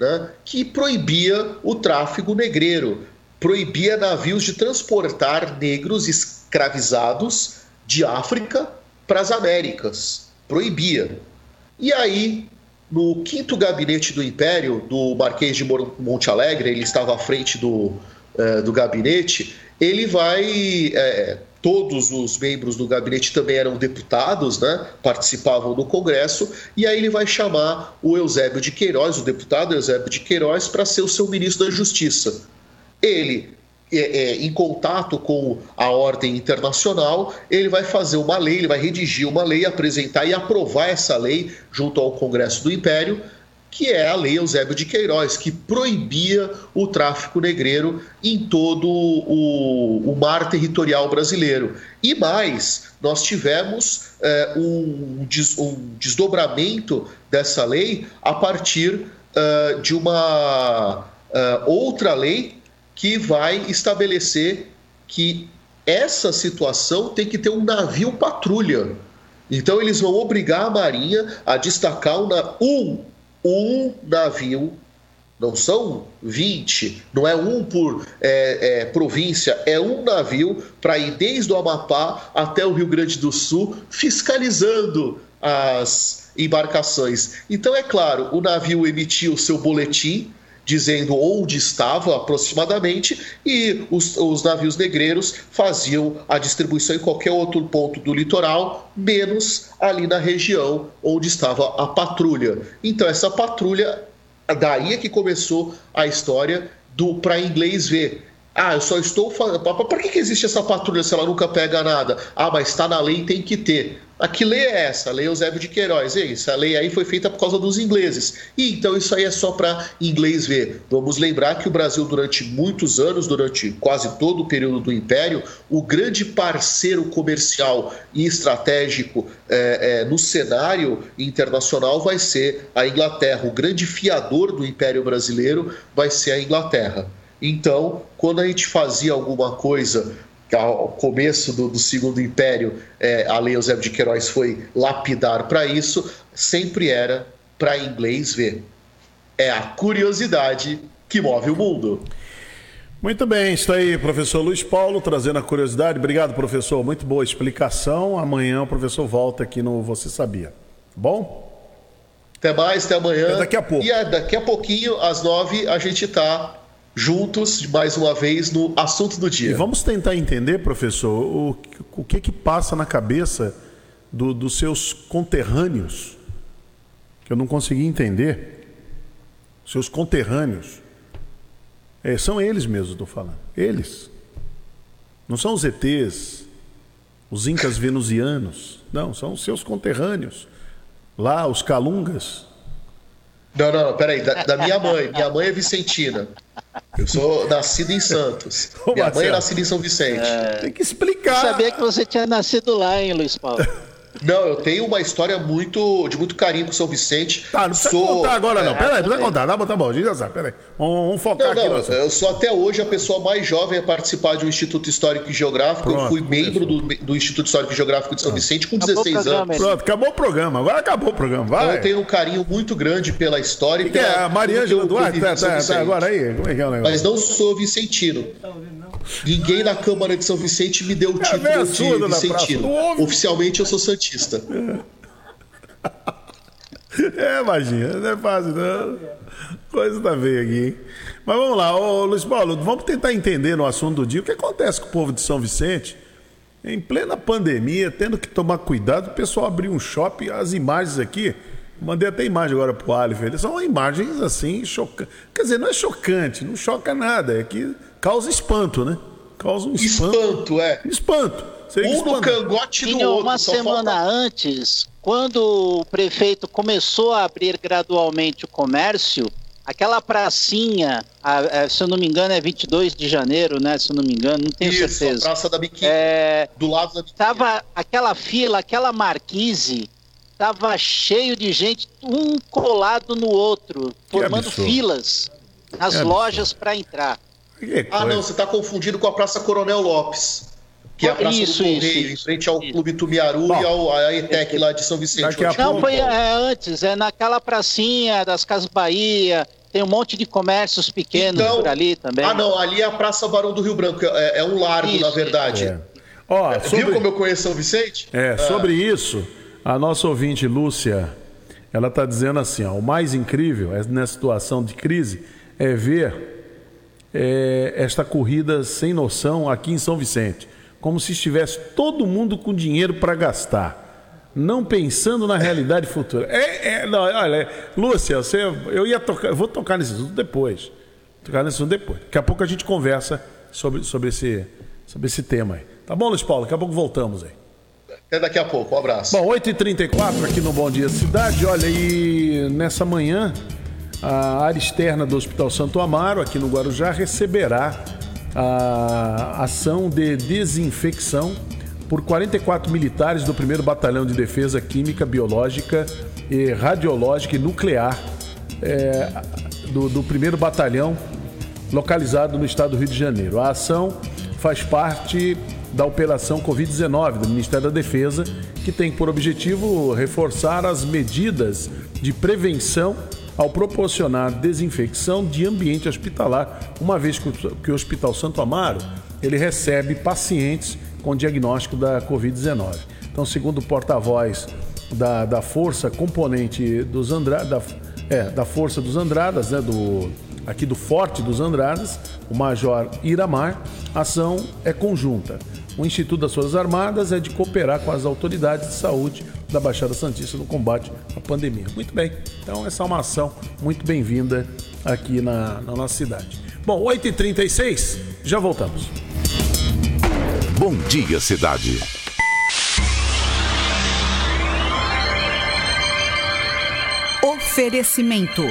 E: né, que proibia o tráfico negreiro, proibia navios de transportar negros escravizados de África para as Américas. Proibia. E aí, no quinto gabinete do Império, do Marquês de Monte Alegre, ele estava à frente do, uh, do gabinete, ele vai. Uh, todos os membros do gabinete também eram deputados, né? participavam do Congresso, e aí ele vai chamar o Eusébio de Queiroz, o deputado Eusébio de Queiroz, para ser o seu ministro da Justiça. Ele, é, é, em contato com a ordem internacional, ele vai fazer uma lei, ele vai redigir uma lei, apresentar e aprovar essa lei junto ao Congresso do Império, que é a Lei Eusébio de Queiroz, que proibia o tráfico negreiro em todo o, o mar territorial brasileiro. E mais, nós tivemos é, um, um, desdobramento dessa lei a partir uh, de uma uh, outra lei que vai estabelecer que essa situação tem que ter um navio patrulha. Então eles vão obrigar a Marinha a destacar um um navio, não são 20, não é um por é, é, província, é um navio para ir desde o Amapá até o Rio Grande do Sul, fiscalizando as embarcações. Então, é claro, o navio emitiu o seu boletim dizendo onde estava aproximadamente, e os, os, navios negreiros faziam a distribuição em qualquer outro ponto do litoral, menos ali na região onde estava a patrulha. Então, essa patrulha, daí é que começou a história do para inglês ver. Ah, eu só estou falando. Por que, que existe essa patrulha se ela nunca pega nada? Ah, mas está na lei tem que ter. A que lei é essa? A lei Eusébio de Queiroz. É isso. A lei aí foi feita por causa dos ingleses. E então isso aí é só para inglês ver. Vamos lembrar que o Brasil, durante muitos anos, durante quase todo o período do Império, o grande parceiro comercial e estratégico é, é, no cenário internacional vai ser a Inglaterra. O grande fiador do Império Brasileiro vai ser a Inglaterra. Então, quando a gente fazia alguma coisa ao começo do, do Segundo Império, é, a Lei Eusébio de Queiroz foi lapidar para isso, sempre era para inglês ver. É a curiosidade que move o mundo.
B: Muito bem, está aí professor Luiz Paulo trazendo a curiosidade. Obrigado, professor. Muito boa explicação. Amanhã o professor volta aqui no Você Sabia. Bom?
E: Até mais, até amanhã.
B: É daqui a pouco.
E: E é, daqui a pouquinho, às nove, a gente está juntos mais uma vez no assunto do dia.
B: E vamos tentar entender, professor, o, o que que passa na cabeça do, dos seus conterrâneos, que eu não consegui entender. Seus conterrâneos. É, são eles mesmos, estou falando. Eles. Não são os ETs, os incas venusianos. Não, são os seus conterrâneos. Lá, os calungas.
E: Não, não, não peraí. Da, da minha mãe. Minha mãe é vicentina. Eu sou nascido em Santos. Ô, Minha Marcelo, mãe é nascida em São Vicente. É...
B: Tem que explicar. Eu
C: sabia que você tinha nascido lá, hein, Luiz Paulo?
E: Não, eu tenho uma história muito de muito carinho com São Vicente.
B: Tá, não precisa sou... contar agora, não. É, peraí, precisa contar. Tá bom, tá bom, já sabe. Peraí. Vamos, vamos focar não, não,
E: aqui. Não, eu sou até hoje a pessoa mais jovem a participar de um Instituto Histórico e Geográfico. Pronto, eu fui membro do, do, Instituto Histórico e Geográfico de São Vicente com 16 anos.
B: Pronto, acabou o programa. Agora acabou o programa. Vai. Então
E: eu tenho um carinho muito grande pela história
B: e pela.
E: Que
B: é a Maria Ângela Duarte? Tá, tá, tá, agora aí. Como é que é o negócio?
E: Mas não sou vicentino. Ninguém na Câmara de São Vicente me deu o é título é de vicentino. Oficialmente eu sou santista.
B: É, imagina, não é fácil, não. Coisa tá feia aqui, hein? Mas vamos lá, ô, Luiz Paulo, vamos tentar entender no assunto do dia o que acontece com o povo de São Vicente. Em plena pandemia, tendo que tomar cuidado, o pessoal abriu um shopping, as imagens aqui, mandei até imagem agora pro Alif, eles são imagens assim, chocantes. Quer dizer, não é chocante, não choca nada, é que causa espanto, né? Causa um espanto.
E: Espanto, é.
B: Espanto.
E: Um no cangote do
C: Tinha
E: outro.
C: uma semana
E: falta-
C: antes, quando o prefeito começou a abrir gradualmente o comércio, aquela pracinha, a- a- se eu não me engano é 22 de janeiro, né? Se eu não me engano, não tenho
E: Isso, a
C: certeza.
E: Praça da Biquíni.
C: É,
E: Do lado da Biquíni.
C: tava aquela fila, aquela marquise, tava cheio de gente, um colado no outro, formando filas nas lojas para entrar.
E: Ah, não, você está confundindo com a Praça Coronel Lopes. Que é a Praça
C: Isso,
E: do
C: isso,
E: Correio, em
C: isso.
E: frente ao
C: Isso.
E: Clube Tumiaru
B: Bom.
E: e ao a ETEC lá de São Vicente.
B: A
C: Não,
B: pouco-
C: foi é, antes, é naquela pracinha das Casas Bahia, tem um monte de comércios pequenos
E: Então-
C: por ali também.
E: Ah, não, ali é a Praça Barão do Rio Branco, é, é um largo,
C: Isso,
E: na verdade.
B: É. Ó,
E: Viu
B: sobre,
E: como eu conheço São Vicente?
B: é, sobre isso, a nossa ouvinte Lúcia, ela está dizendo assim, ó, o mais incrível é, nessa situação de crise é ver é, esta corrida sem noção aqui em São Vicente, como se estivesse todo mundo com dinheiro para gastar, não pensando na realidade futura. É, é, não, olha, Lúcia, você, eu ia tocar, eu vou tocar nesse assunto depois, tocar nesse assunto depois. Daqui a pouco a gente conversa sobre, sobre esse, sobre esse tema aí. Tá bom, Luiz Paulo? Daqui a pouco voltamos aí.
E: Até daqui a pouco, um abraço.
B: Bom, 8h34 aqui no Bom Dia Cidade. Olha, e nessa manhã, a área externa do Hospital Santo Amaro, aqui no Guarujá, receberá a ação de desinfecção por 44 militares do 1 Batalhão de Defesa Química, Biológica, e Radiológica e Nuclear é, do, do 1 Batalhão localizado no estado do Rio de Janeiro. A ação faz parte da Operação Covid-19 do Ministério da Defesa, que tem por objetivo reforçar as medidas de prevenção ao proporcionar desinfecção de ambiente hospitalar, uma vez que o, Hospital Santo Amaro ele recebe pacientes com diagnóstico da Covid-19. Então, segundo o porta-voz da, da Força Componente dos Andradas, da, é, da Força dos Andradas, né, do, aqui do Forte dos Andradas, o Major Iramar, a ação é conjunta. O Instituto das Forças Armadas é de cooperar com as autoridades de saúde da Baixada Santista no combate à pandemia. Muito bem, então essa é uma ação muito bem-vinda aqui na, na nossa cidade. Bom, 8h36, já voltamos.
A: Bom dia, cidade.
D: Oferecimento: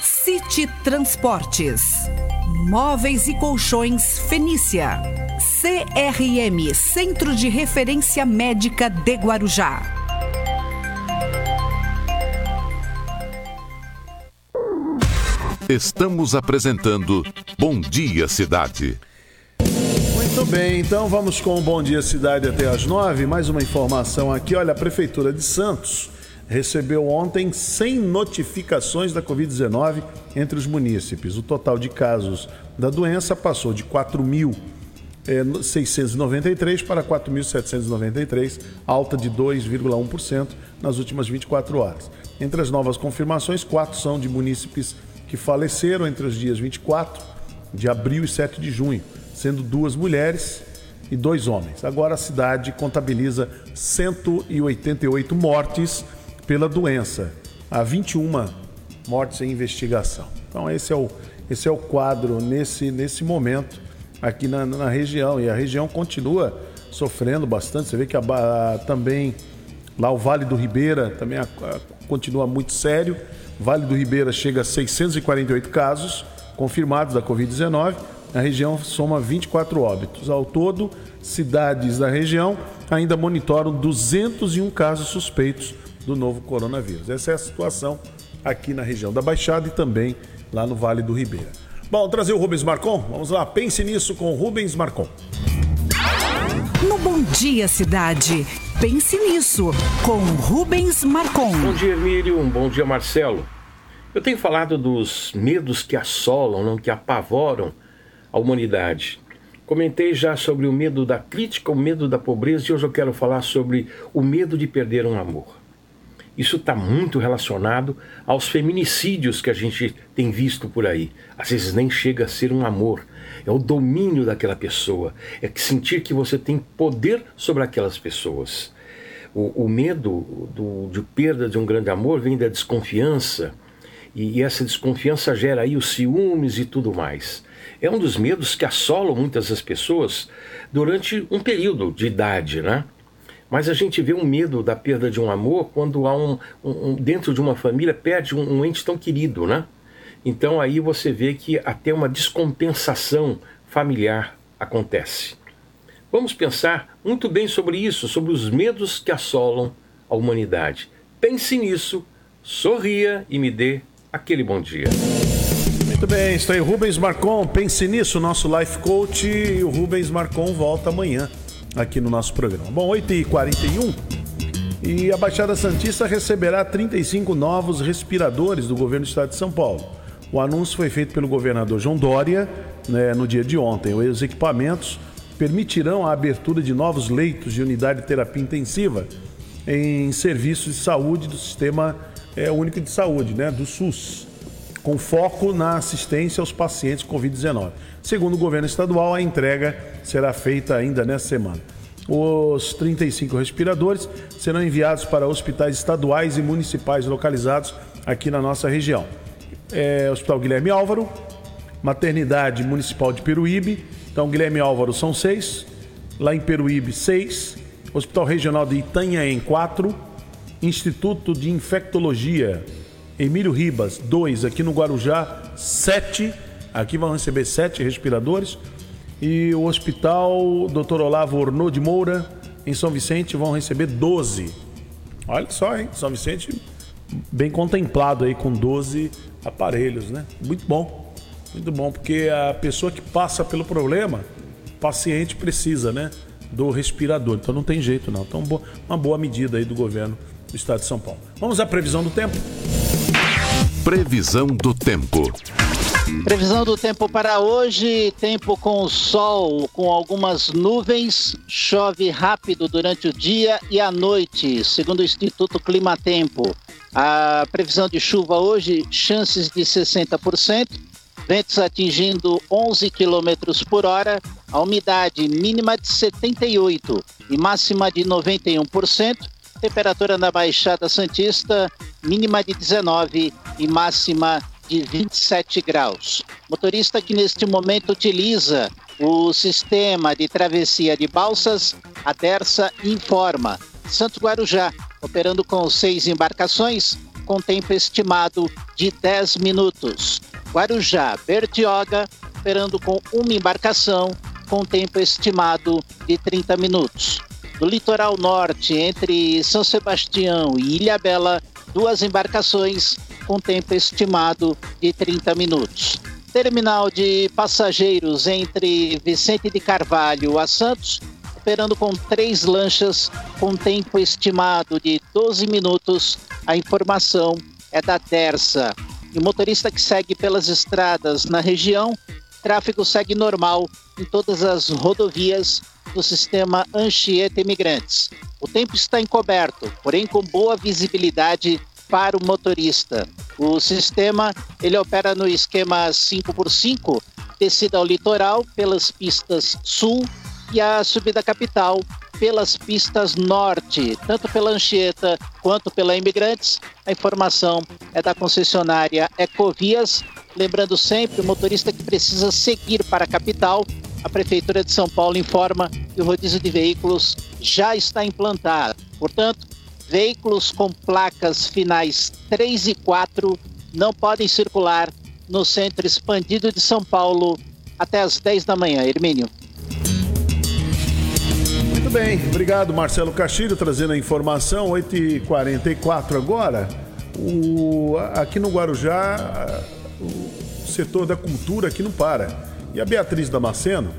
D: City Transportes, Móveis e Colchões Fenícia, CRM Centro de Referência Médica de Guarujá.
A: Estamos apresentando Bom Dia Cidade.
B: Muito bem, então vamos com o Bom Dia Cidade até às nove. Mais uma informação aqui. Olha, a Prefeitura de Santos recebeu ontem 100 notificações da Covid-19 entre os munícipes. O total de casos da doença passou de 4.693 para 4.793, alta de 2,1% nas últimas 24 horas. Entre as novas confirmações, quatro são de munícipes que faleceram entre os dias 24 de abril e 7 de junho, sendo duas mulheres e dois homens. Agora a cidade contabiliza 188 mortes pela doença, há 21 mortes em investigação. Então esse é o, esse é o quadro nesse, nesse momento aqui na, na região. E a região continua sofrendo bastante. Você vê que a, a, também lá o Vale do Ribeira também a, continua muito sério. Vale do Ribeira chega a 648 casos confirmados da Covid-19. A região soma 24 óbitos. Ao todo, cidades da região ainda monitoram 201 casos suspeitos do novo coronavírus. Essa é a situação aqui na região da Baixada e também lá no Vale do Ribeira. Bom, trazer o Rubens Marcon. Vamos lá, pense nisso com o Rubens Marcon.
D: No Bom Dia Cidade, pense nisso com Rubens Marcon.
F: Bom dia, Emílio. Um bom dia, Marcelo. Eu tenho falado dos medos que assolam, não, que apavoram a humanidade. Comentei já sobre o medo da crítica, o medo da pobreza, e hoje eu quero falar sobre o medo de perder um amor. Isso está muito relacionado aos feminicídios que a gente tem visto por aí. Às vezes nem chega a ser um amor, é o domínio daquela pessoa, é sentir que você tem poder sobre aquelas pessoas. O, o medo do, de perda de um grande amor vem da desconfiança, e, e essa desconfiança gera aí os ciúmes e tudo mais. É um dos medos que assolam muitas das pessoas durante um período de idade, né? Mas a gente vê um medo da perda de um amor quando há um, um, um dentro de uma família perde um, um, ente tão querido, né? Então aí você vê que até uma descompensação familiar acontece. Vamos pensar muito bem sobre isso, sobre os medos que assolam a humanidade. Pense nisso, sorria e me dê aquele bom dia.
B: Muito bem, está aí Rubens Marcon. Pense nisso, nosso life coach. E o Rubens Marcon volta amanhã aqui no nosso programa. Bom, 8h41 e a Baixada Santista receberá 35 novos respiradores do governo do estado de São Paulo. O anúncio foi feito pelo governador João Dória né, no dia de ontem. Os equipamentos permitirão a abertura de novos leitos de unidade de terapia intensiva em serviços de saúde do Sistema é, Único de Saúde, né, do SUS, com foco na assistência aos pacientes Covid-19. Segundo o governo estadual, a entrega será feita ainda nesta semana. Os 35 respiradores serão enviados para hospitais estaduais e municipais localizados aqui na nossa região. É, Hospital Guilherme Álvaro, Maternidade Municipal de Peruíbe. Então, Guilherme Álvaro são seis, lá em Peruíbe, seis. Hospital Regional de Itanhaém, quatro. Instituto de Infectologia Emílio Ribas, dois. Aqui no Guarujá, sete Aqui vão receber sete respiradores. E o Hospital Dr. Olavo Ornô de Moura, em São Vicente, vão receber 12. Olha só, hein? São Vicente bem contemplado aí com 12 aparelhos, né? Muito bom. Muito bom, porque a pessoa que passa pelo problema, paciente precisa, né? Do respirador. Então não tem jeito, não. Então, uma boa medida aí do governo do estado de São Paulo. Vamos à previsão do tempo?
A: Previsão do tempo.
C: Previsão do tempo para hoje: tempo com sol, com algumas nuvens, chove rápido durante o dia e a noite, segundo o Instituto Climatempo. A previsão de chuva hoje, chances de 60%, ventos atingindo 11 km por hora, a umidade mínima de 78% e máxima de 91%. Temperatura na Baixada Santista, mínima de 19 e máxima de 27 graus. Motorista que neste momento utiliza o sistema de travessia de balsas, a Terça informa. Santo Guarujá, operando com seis embarcações, com tempo estimado de 10 minutos. Guarujá, Bertioga, operando com uma embarcação, com tempo estimado de 30 minutos. Do litoral norte, entre São Sebastião e Ilha Bela, duas embarcações com tempo estimado de 30 minutos. Terminal de passageiros entre Vicente de Carvalho a Santos, operando com três lanchas com tempo estimado de 12 minutos. A informação é da Terça. E o motorista que segue pelas estradas na região, tráfego segue normal em todas as rodovias do sistema Anchieta Imigrantes. O tempo está encoberto, porém com boa visibilidade para o motorista. O sistema ele opera no esquema 5x5, descida ao litoral pelas pistas sul e a subida capital pelas pistas norte, tanto pela Anchieta quanto pela Imigrantes. A informação é da concessionária Ecovias. Lembrando sempre, o motorista que precisa seguir para a capital, a Prefeitura de São Paulo informa que o rodízio de veículos já está implantado. Portanto, veículos com placas finais 3 e 4 não podem circular no centro expandido de São Paulo até as 10 da manhã. Hermínio.
B: Muito bem, obrigado Marcelo Castilho trazendo a informação, 8h44 agora. O, aqui no Guarujá, o setor da cultura aqui não para. E a Beatriz Damasceno,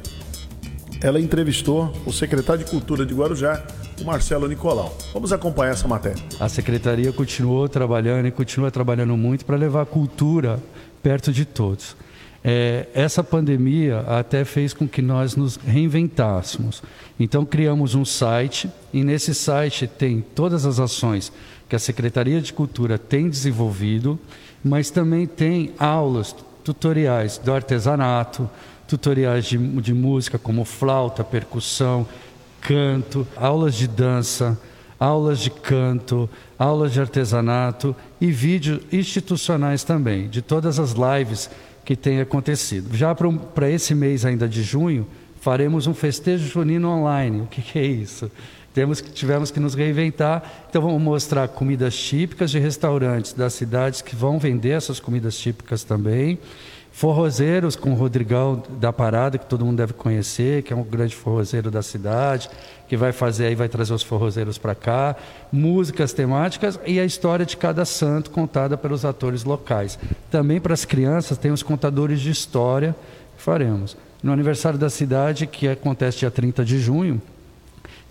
B: ela entrevistou o secretário de Cultura de Guarujá, o Marcelo Nicolau. Vamos acompanhar essa matéria.
G: A secretaria continuou trabalhando e continua trabalhando muito para levar a cultura perto de todos. É, essa pandemia até fez com que nós nos reinventássemos. Então criamos um site e nesse site tem todas as ações que a Secretaria de Cultura tem desenvolvido, mas também tem aulas, tutoriais do artesanato, tutoriais de, de música como flauta, percussão, canto, aulas de dança, aulas de canto, aulas de artesanato e vídeos institucionais também, de todas as lives que têm acontecido. Já para esse mês ainda de junho, faremos um festejo junino online. O que, que é isso? Temos que, tivemos que nos reinventar, então vamos mostrar comidas típicas de restaurantes das cidades que vão vender essas comidas típicas também forrozeiros com o Rodrigão da Parada, que todo mundo deve conhecer, que é um grande forrozeiro da cidade, que vai fazer aí, vai trazer os forrozeiros para cá, músicas temáticas e a história de cada santo contada pelos atores locais. Também para as crianças tem os contadores de história que faremos. No aniversário da cidade, que acontece dia 30 de junho,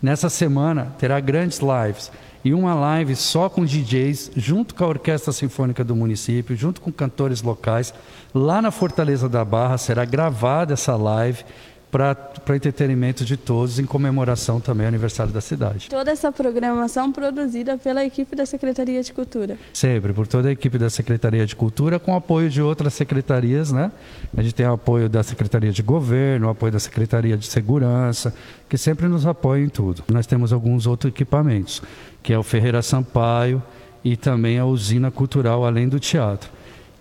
G: nessa semana terá grandes lives e uma live só com DJs, junto com a Orquestra Sinfônica do município, junto com cantores locais. Lá na Fortaleza da Barra será gravada essa live para entretenimento de todos, em comemoração também ao aniversário da cidade.
H: Toda essa programação produzida pela equipe da Secretaria de Cultura?
G: Sempre, por toda a equipe da Secretaria de Cultura, com apoio de outras secretarias, né? A gente tem o apoio da Secretaria de Governo, o apoio da Secretaria de Segurança, que sempre nos apoia em tudo. Nós temos alguns outros equipamentos, que é o Ferreira Sampaio e também a usina cultural, além do teatro.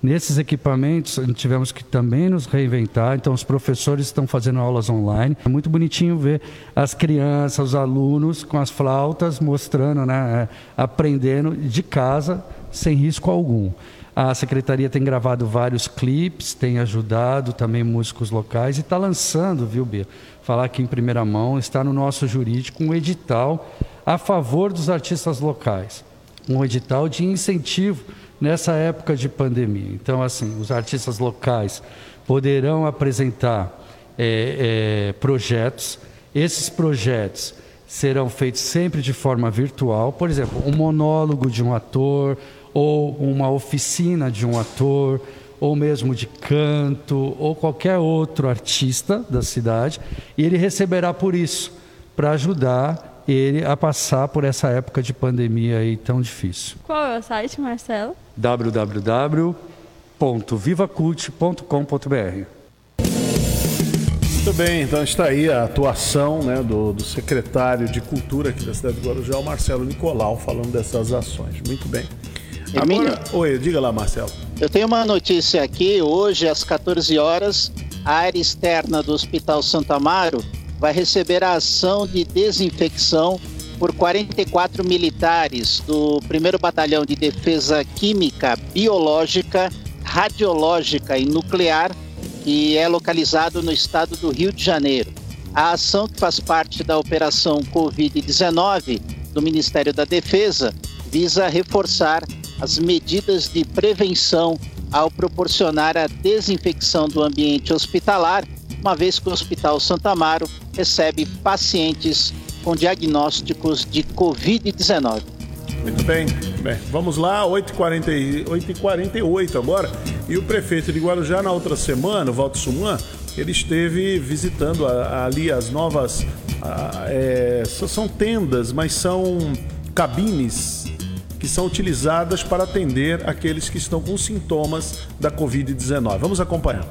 G: Nesses equipamentos, tivemos que também nos reinventar, então os professores estão fazendo aulas online. É muito bonitinho ver as crianças, os alunos com as flautas mostrando, né, é, aprendendo de casa, sem risco algum. A secretaria tem gravado vários clipes, tem ajudado também músicos locais e está lançando, viu, Bia? Falar aqui em primeira mão, está no nosso jurídico um edital a favor dos artistas locais. Um edital de incentivo nessa época de pandemia. Então, assim, os artistas locais poderão apresentar é, é, projetos. Esses projetos serão feitos sempre de forma virtual. Por exemplo, um monólogo de um ator ou uma oficina de um ator ou mesmo de canto ou qualquer outro artista da cidade e ele receberá por isso para ajudar ele a passar por essa época de pandemia aí tão difícil.
H: Qual é o site, Marcelo?
G: www.vivacult.com.br
B: Muito bem, então está aí a atuação né, do, do secretário de Cultura aqui da cidade de Guarujá, o Marcelo Nicolau, falando dessas ações. Muito bem. Agora, oi, diga lá, Marcelo.
C: Eu tenho uma notícia aqui. Hoje, às 14 horas, a área externa do Hospital Santa Amaro vai receber a ação de desinfecção por 44 militares do 1 Batalhão de Defesa Química, Biológica, Radiológica e Nuclear, que é localizado no estado do Rio de Janeiro. A ação, que faz parte da Operação Covid-19 do Ministério da Defesa, visa reforçar as medidas de prevenção ao proporcionar a desinfecção do ambiente hospitalar uma vez que o Hospital Santa Amaro recebe pacientes com diagnósticos de Covid-19.
B: Muito bem. bem, vamos lá, 8h48 agora. E o prefeito de Guarujá, na outra semana, o Walter Suman, ele esteve visitando ali as novas. é, são tendas, mas são cabines que são utilizadas para atender aqueles que estão com sintomas da Covid-19. Vamos acompanhar.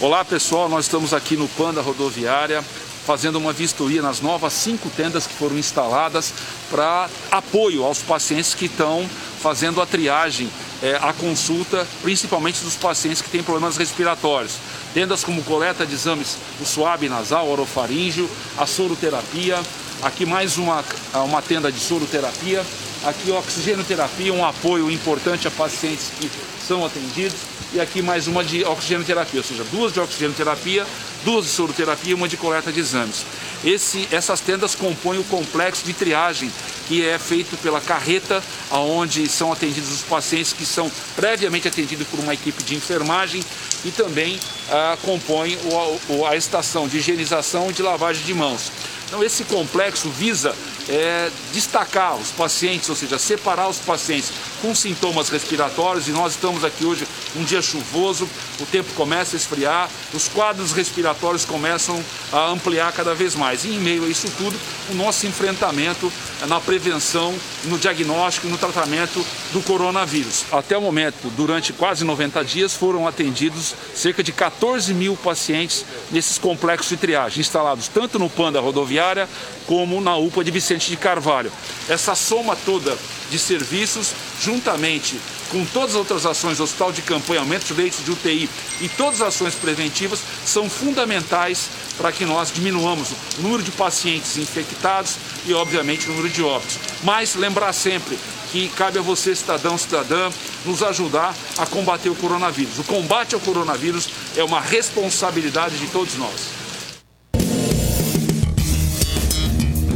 I: Olá pessoal, nós estamos aqui no Panda Rodoviária fazendo uma vistoria nas novas cinco tendas que foram instaladas para apoio aos pacientes que estão fazendo a triagem, é, a consulta, principalmente dos pacientes que têm problemas respiratórios. Tendas como coleta de exames do suave nasal, orofaríngeo, a soroterapia, aqui mais uma, uma tenda de soroterapia, aqui oxigenoterapia, um apoio importante a pacientes que são atendidos e aqui mais uma de oxigenoterapia, ou seja, duas de oxigenoterapia, duas de soroterapia e uma de coleta de exames. Esse, essas tendas compõem o complexo de triagem que é feito pela carreta, onde são atendidos os pacientes que são previamente atendidos por uma equipe de enfermagem e também ah, o, o, a estação de higienização e de lavagem de mãos. Então esse complexo visa é, destacar os pacientes, ou seja, separar os pacientes com sintomas respiratórios. E nós estamos aqui hoje um dia chuvoso, o tempo começa a esfriar, os quadros respiratórios começam a ampliar cada vez mais. E em meio a isso tudo, o nosso enfrentamento na prevenção, no diagnóstico e no tratamento do coronavírus. Até o momento, durante quase 90 dias, foram atendidos cerca de 14 mil pacientes nesses complexos de triagem, instalados tanto no PAN da rodoviária como na UPA de Vicente de Carvalho. Essa soma toda de serviços, juntamente com todas as outras ações hospital de campanha, aumento de leitos de UTI e todas as ações preventivas, são fundamentais para que nós diminuamos o número de pacientes infectados e, obviamente, o número de óbitos. Mas lembrar sempre que cabe a você, cidadão, cidadã, nos ajudar a combater o coronavírus. O combate ao coronavírus é uma responsabilidade de todos nós.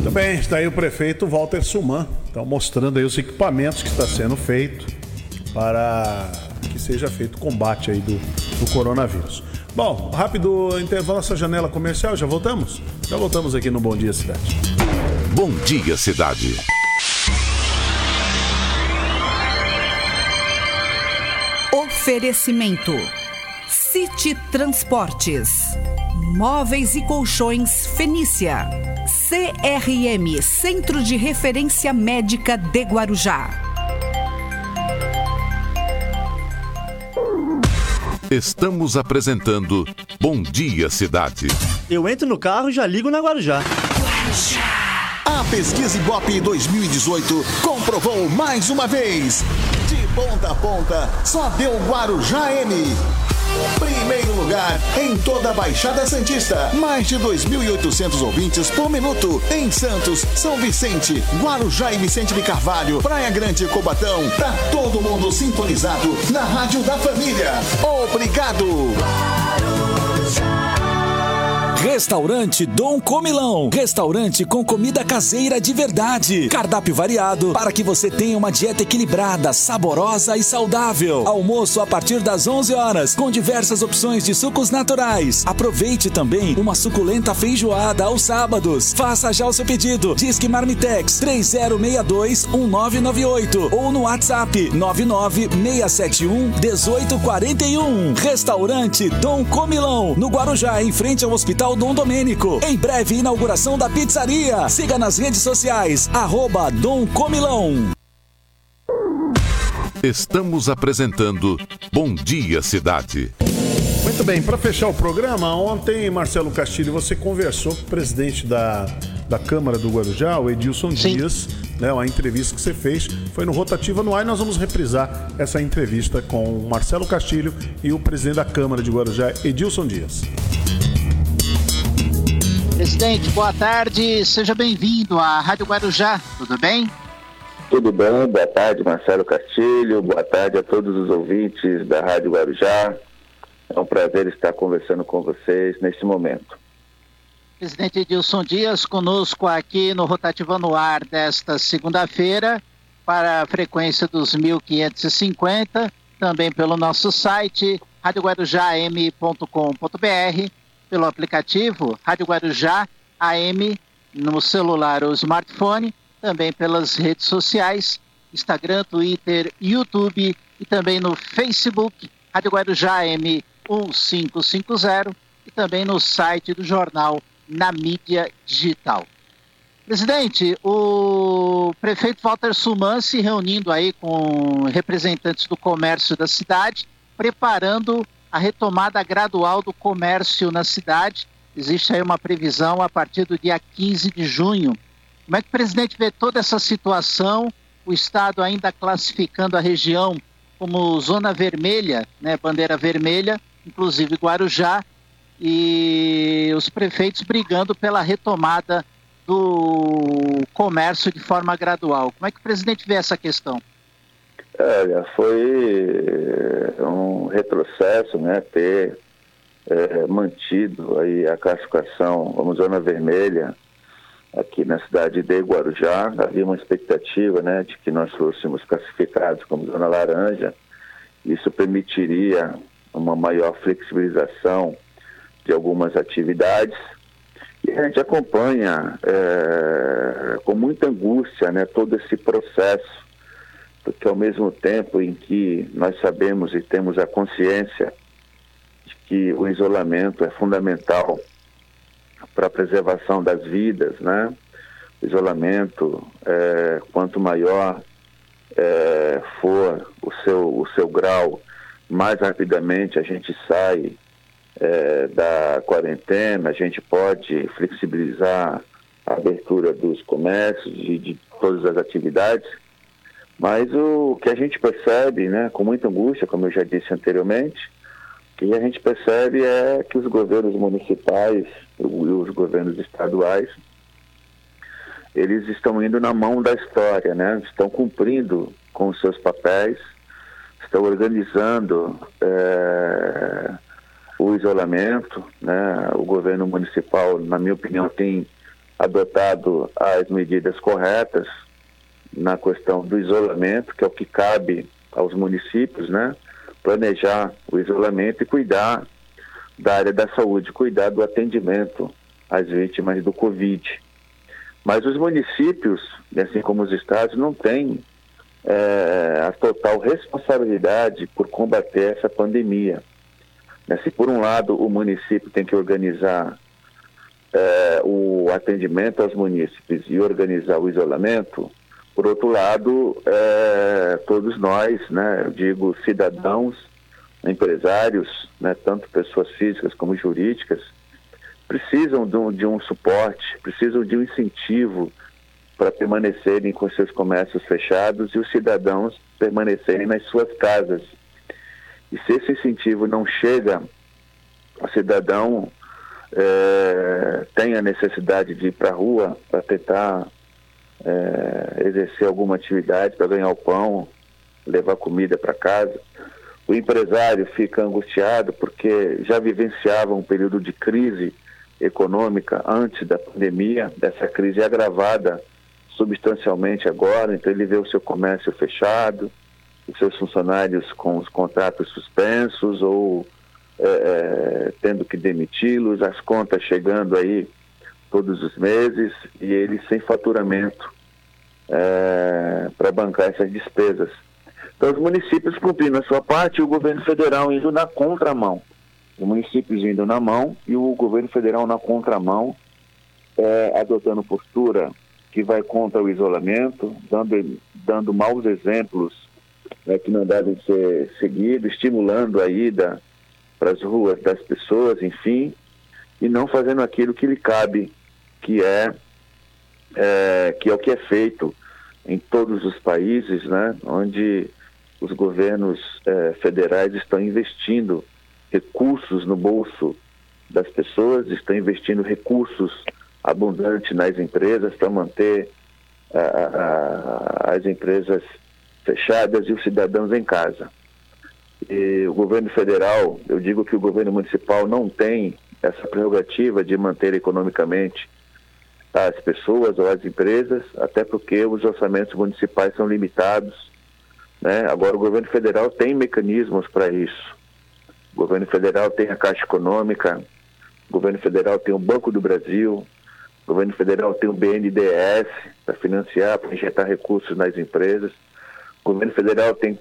B: Muito bem, está aí o prefeito Walter Suman, então mostrando aí os equipamentos que está sendo feito para que seja feito o combate aí do, do coronavírus. Bom, rápido intervalo essa janela comercial, já voltamos? Já voltamos aqui no Bom Dia Cidade.
A: Bom Dia Cidade.
D: Oferecimento: City Transportes, Móveis e Colchões Fenícia, CRM Centro de Referência Médica de Guarujá.
A: Estamos apresentando Bom Dia Cidade.
J: Eu entro no carro e já ligo na Guarujá.
K: A pesquisa Ibope 2018 comprovou mais uma vez. De ponta a ponta, só deu Guarujá M. Primeiro lugar em toda a Baixada Santista. Mais de 2.800 ouvintes por minuto. Em Santos, São Vicente, Guarujá e Vicente de Carvalho, Praia Grande e Cobatão. Pra todo mundo sintonizado na Rádio da Família. Obrigado.
L: Restaurante Dom Comilão. Restaurante com comida caseira de verdade. Cardápio variado para que você tenha uma dieta equilibrada, saborosa e saudável. Almoço a partir das 11 horas, com diversas opções de sucos naturais. Aproveite também uma suculenta feijoada aos sábados. Faça já o seu pedido. Disque Marmitex 3062-1998 ou no WhatsApp 99671 1841. Restaurante Dom Comilão, no Guarujá, em frente ao Hospital Dom Domênico. Em breve, inauguração da pizzaria. Siga nas redes sociais, arroba Dom Comilão.
A: Estamos apresentando Bom Dia Cidade.
B: Muito bem, para fechar o programa, ontem, Marcelo Castilho, você conversou com o presidente da, da Câmara do Guarujá, o Edilson Sim. Dias, né, uma entrevista que você fez, foi no Rotativa no Ar, e nós vamos reprisar essa entrevista com o Marcelo Castilho e o presidente da Câmara de Guarujá, Edilson Dias.
C: Presidente, boa tarde, seja bem-vindo à Rádio Guarujá, tudo bem?
M: Tudo bem, boa tarde, Marcelo Castilho, boa tarde a todos os ouvintes da Rádio Guarujá. É um prazer estar conversando com vocês neste momento.
C: Presidente Edilson Dias, conosco aqui no Rotativa no Ar desta segunda-feira, para a frequência dos 1550, também pelo nosso site radioguarujam.com.br, pelo aplicativo Rádio Guarujá AM no celular ou smartphone também pelas redes sociais, Instagram, Twitter, YouTube e também no Facebook, Rádio Guarujá M 1550 e também no site do jornal na mídia digital. Presidente, o prefeito Walter Suman se reunindo aí com representantes do comércio da cidade, preparando a retomada gradual do comércio na cidade. Existe aí uma previsão a partir do dia 15 de junho. Como é que o presidente vê toda essa situação? O Estado ainda classificando a região como zona vermelha, né, bandeira vermelha, inclusive Guarujá, e os prefeitos brigando pela retomada do comércio de forma gradual. Como é que o presidente vê essa questão?
M: Olha, foi um retrocesso, né, ter é, mantido aí a classificação como zona vermelha aqui na cidade de Guarujá. Havia uma expectativa né, de que nós fôssemos classificados como zona laranja. Isso permitiria uma maior flexibilização de algumas atividades E a gente acompanha é, com muita angústia né, todo esse processo, porque ao mesmo tempo em que nós sabemos e temos a consciência de que o isolamento é fundamental para a preservação das vidas, né? O isolamento, é, quanto maior é, for o seu, o seu grau, mais rapidamente a gente sai é, da quarentena, a gente pode flexibilizar a abertura dos comércios e de todas as atividades, mas o que a gente percebe, né, com muita angústia, como eu já disse anteriormente, que a gente percebe é que os governos municipais e os governos estaduais eles estão indo na mão da história, né? Estão cumprindo com os seus papéis, estão organizando é, o isolamento, né? O governo municipal, na minha opinião, tem adotado as medidas corretas na questão do isolamento, que é o que cabe aos municípios, né? Planejar o isolamento e cuidar da área da saúde, cuidar do atendimento às vítimas do Covid. Mas os municípios, assim como os estados, não têm é, a total responsabilidade por combater essa pandemia. Né, se por um lado o município tem que organizar é, o atendimento aos munícipes e organizar o isolamento, por outro lado, é, todos nós, né, eu digo cidadãos, empresários, né, tanto pessoas físicas como jurídicas, precisam de um, de um suporte, precisam de um incentivo para permanecerem com seus comércios fechados e os cidadãos permanecerem nas suas casas. E se esse incentivo não chega, o cidadão é, tem a necessidade de ir para a rua para tentar é, exercer alguma atividade, para ganhar o pão, levar comida para casa. O empresário fica angustiado porque já vivenciava um período de crise econômica antes da pandemia, dessa crise agravada substancialmente agora, então ele vê o seu comércio fechado, os seus funcionários com os contratos suspensos ou é, é, tendo que demiti-los, as contas chegando aí todos os meses e ele sem faturamento é, para bancar essas despesas. Então os municípios cumprindo a sua parte e o governo federal indo na contramão os municípios indo na mão e o governo federal na contramão, é, adotando postura que vai contra o isolamento, dando, dando maus exemplos né, que não devem ser seguidos, estimulando a ida para as ruas das pessoas, enfim, e não fazendo aquilo que lhe cabe, que é, é que é o que é feito em todos os países, né, onde os governos é, federais estão investindo recursos no bolso das pessoas, estão investindo recursos abundantes nas empresas para manter a, a, as empresas fechadas e os cidadãos em casa. E o governo federal, eu digo que o governo municipal não tem essa prerrogativa de manter economicamente as pessoas ou as empresas, até porque os orçamentos municipais são limitados. Né? Agora, o governo federal tem mecanismos para isso. O governo federal tem a Caixa Econômica, o governo federal tem o Banco do Brasil, o governo federal tem o BNDES para financiar, para injetar recursos nas empresas. O governo federal tem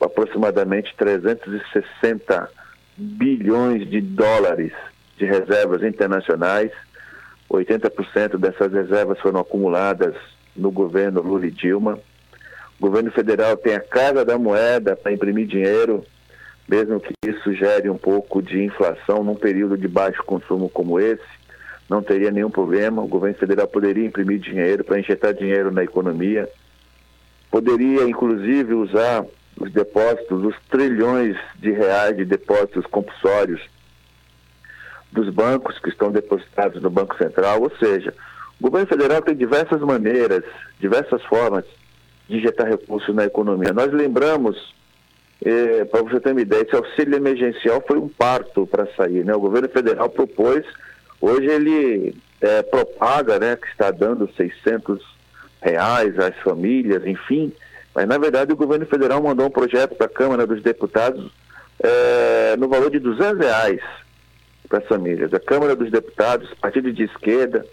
M: aproximadamente 360 bilhões de dólares de reservas internacionais. 80% dessas reservas foram acumuladas no governo Lula e Dilma. O governo federal tem a Casa da Moeda para imprimir dinheiro mesmo que isso gere um pouco de inflação num período de baixo consumo como esse, não teria nenhum problema. O governo federal poderia imprimir dinheiro para injetar dinheiro na economia, poderia inclusive usar os depósitos, os trilhões de reais de depósitos compulsórios dos bancos que estão depositados no Banco Central, ou seja, o governo federal tem diversas maneiras, diversas formas de injetar recursos na economia. Nós lembramos é, para você ter uma ideia, esse auxílio emergencial foi um parto para sair. Né? O governo federal propôs, hoje ele é, propaga né, que está dando 600 reais às famílias, enfim, mas na verdade o governo federal mandou um projeto para a Câmara dos Deputados é, no valor de 200 reais para as famílias. A Câmara dos Deputados, partidos de esquerda,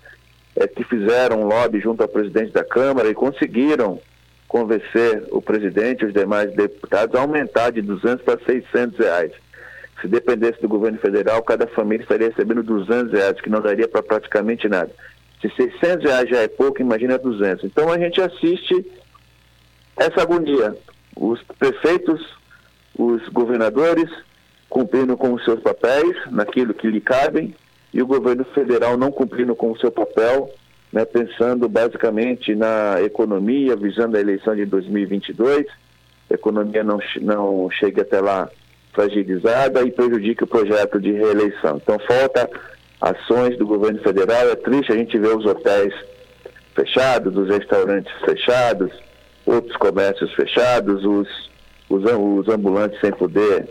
M: é, que fizeram um lobby junto ao presidente da Câmara e conseguiram convencer o presidente e os demais deputados a aumentar de 200 para 600 reais. Se dependesse do governo federal, cada família estaria recebendo 200 reais, que não daria para praticamente nada. Se 600 reais já é pouco, imagina 200. Então a gente assiste essa agonia. Os prefeitos, os governadores cumprindo com os seus papéis, naquilo que lhe cabem, e o governo federal não cumprindo com o seu papel, né, pensando basicamente na economia, visando a eleição de 2022. A economia não, não chega até lá fragilizada e prejudica o projeto de reeleição. Então, falta ações do governo federal. É triste a gente ver os hotéis fechados, os restaurantes fechados, outros comércios fechados, os, os, os ambulantes sem poder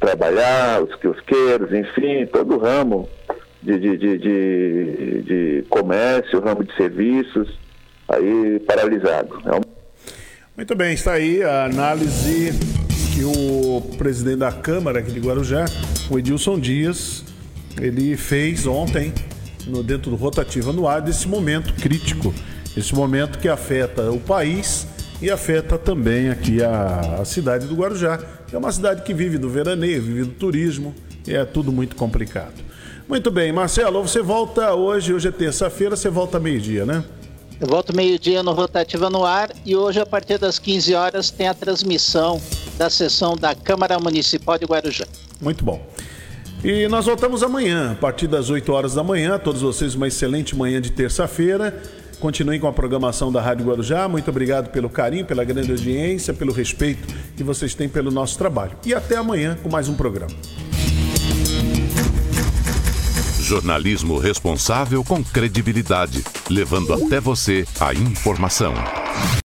M: trabalhar, os quiosqueiros, enfim, todo o ramo de, de, de, de, de comércio, ramo de serviços, aí paralisado. É.
B: Muito bem, está aí a análise que o presidente da Câmara aqui de Guarujá, o Edilson Dias, ele fez ontem, no, dentro do Rotativa no desse momento crítico, esse momento que afeta o país e afeta também aqui a, a cidade do Guarujá, que é uma cidade que vive do veraneio, vive do turismo, e é tudo muito complicado. Muito bem, Marcelo, você volta hoje, hoje é terça-feira, você volta meio-dia, né?
C: Eu volto meio-dia no Rotativa no Ar e hoje, a partir das 15 horas, tem a transmissão da sessão da Câmara Municipal de Guarujá.
B: Muito bom. E nós voltamos amanhã, a partir das 8 horas da manhã. Todos vocês, uma excelente manhã de terça-feira. Continuem com a programação da Rádio Guarujá. Muito obrigado pelo carinho, pela grande audiência, pelo respeito que vocês têm pelo nosso trabalho. E até amanhã com mais um programa.
A: Jornalismo responsável com credibilidade, levando até você a informação.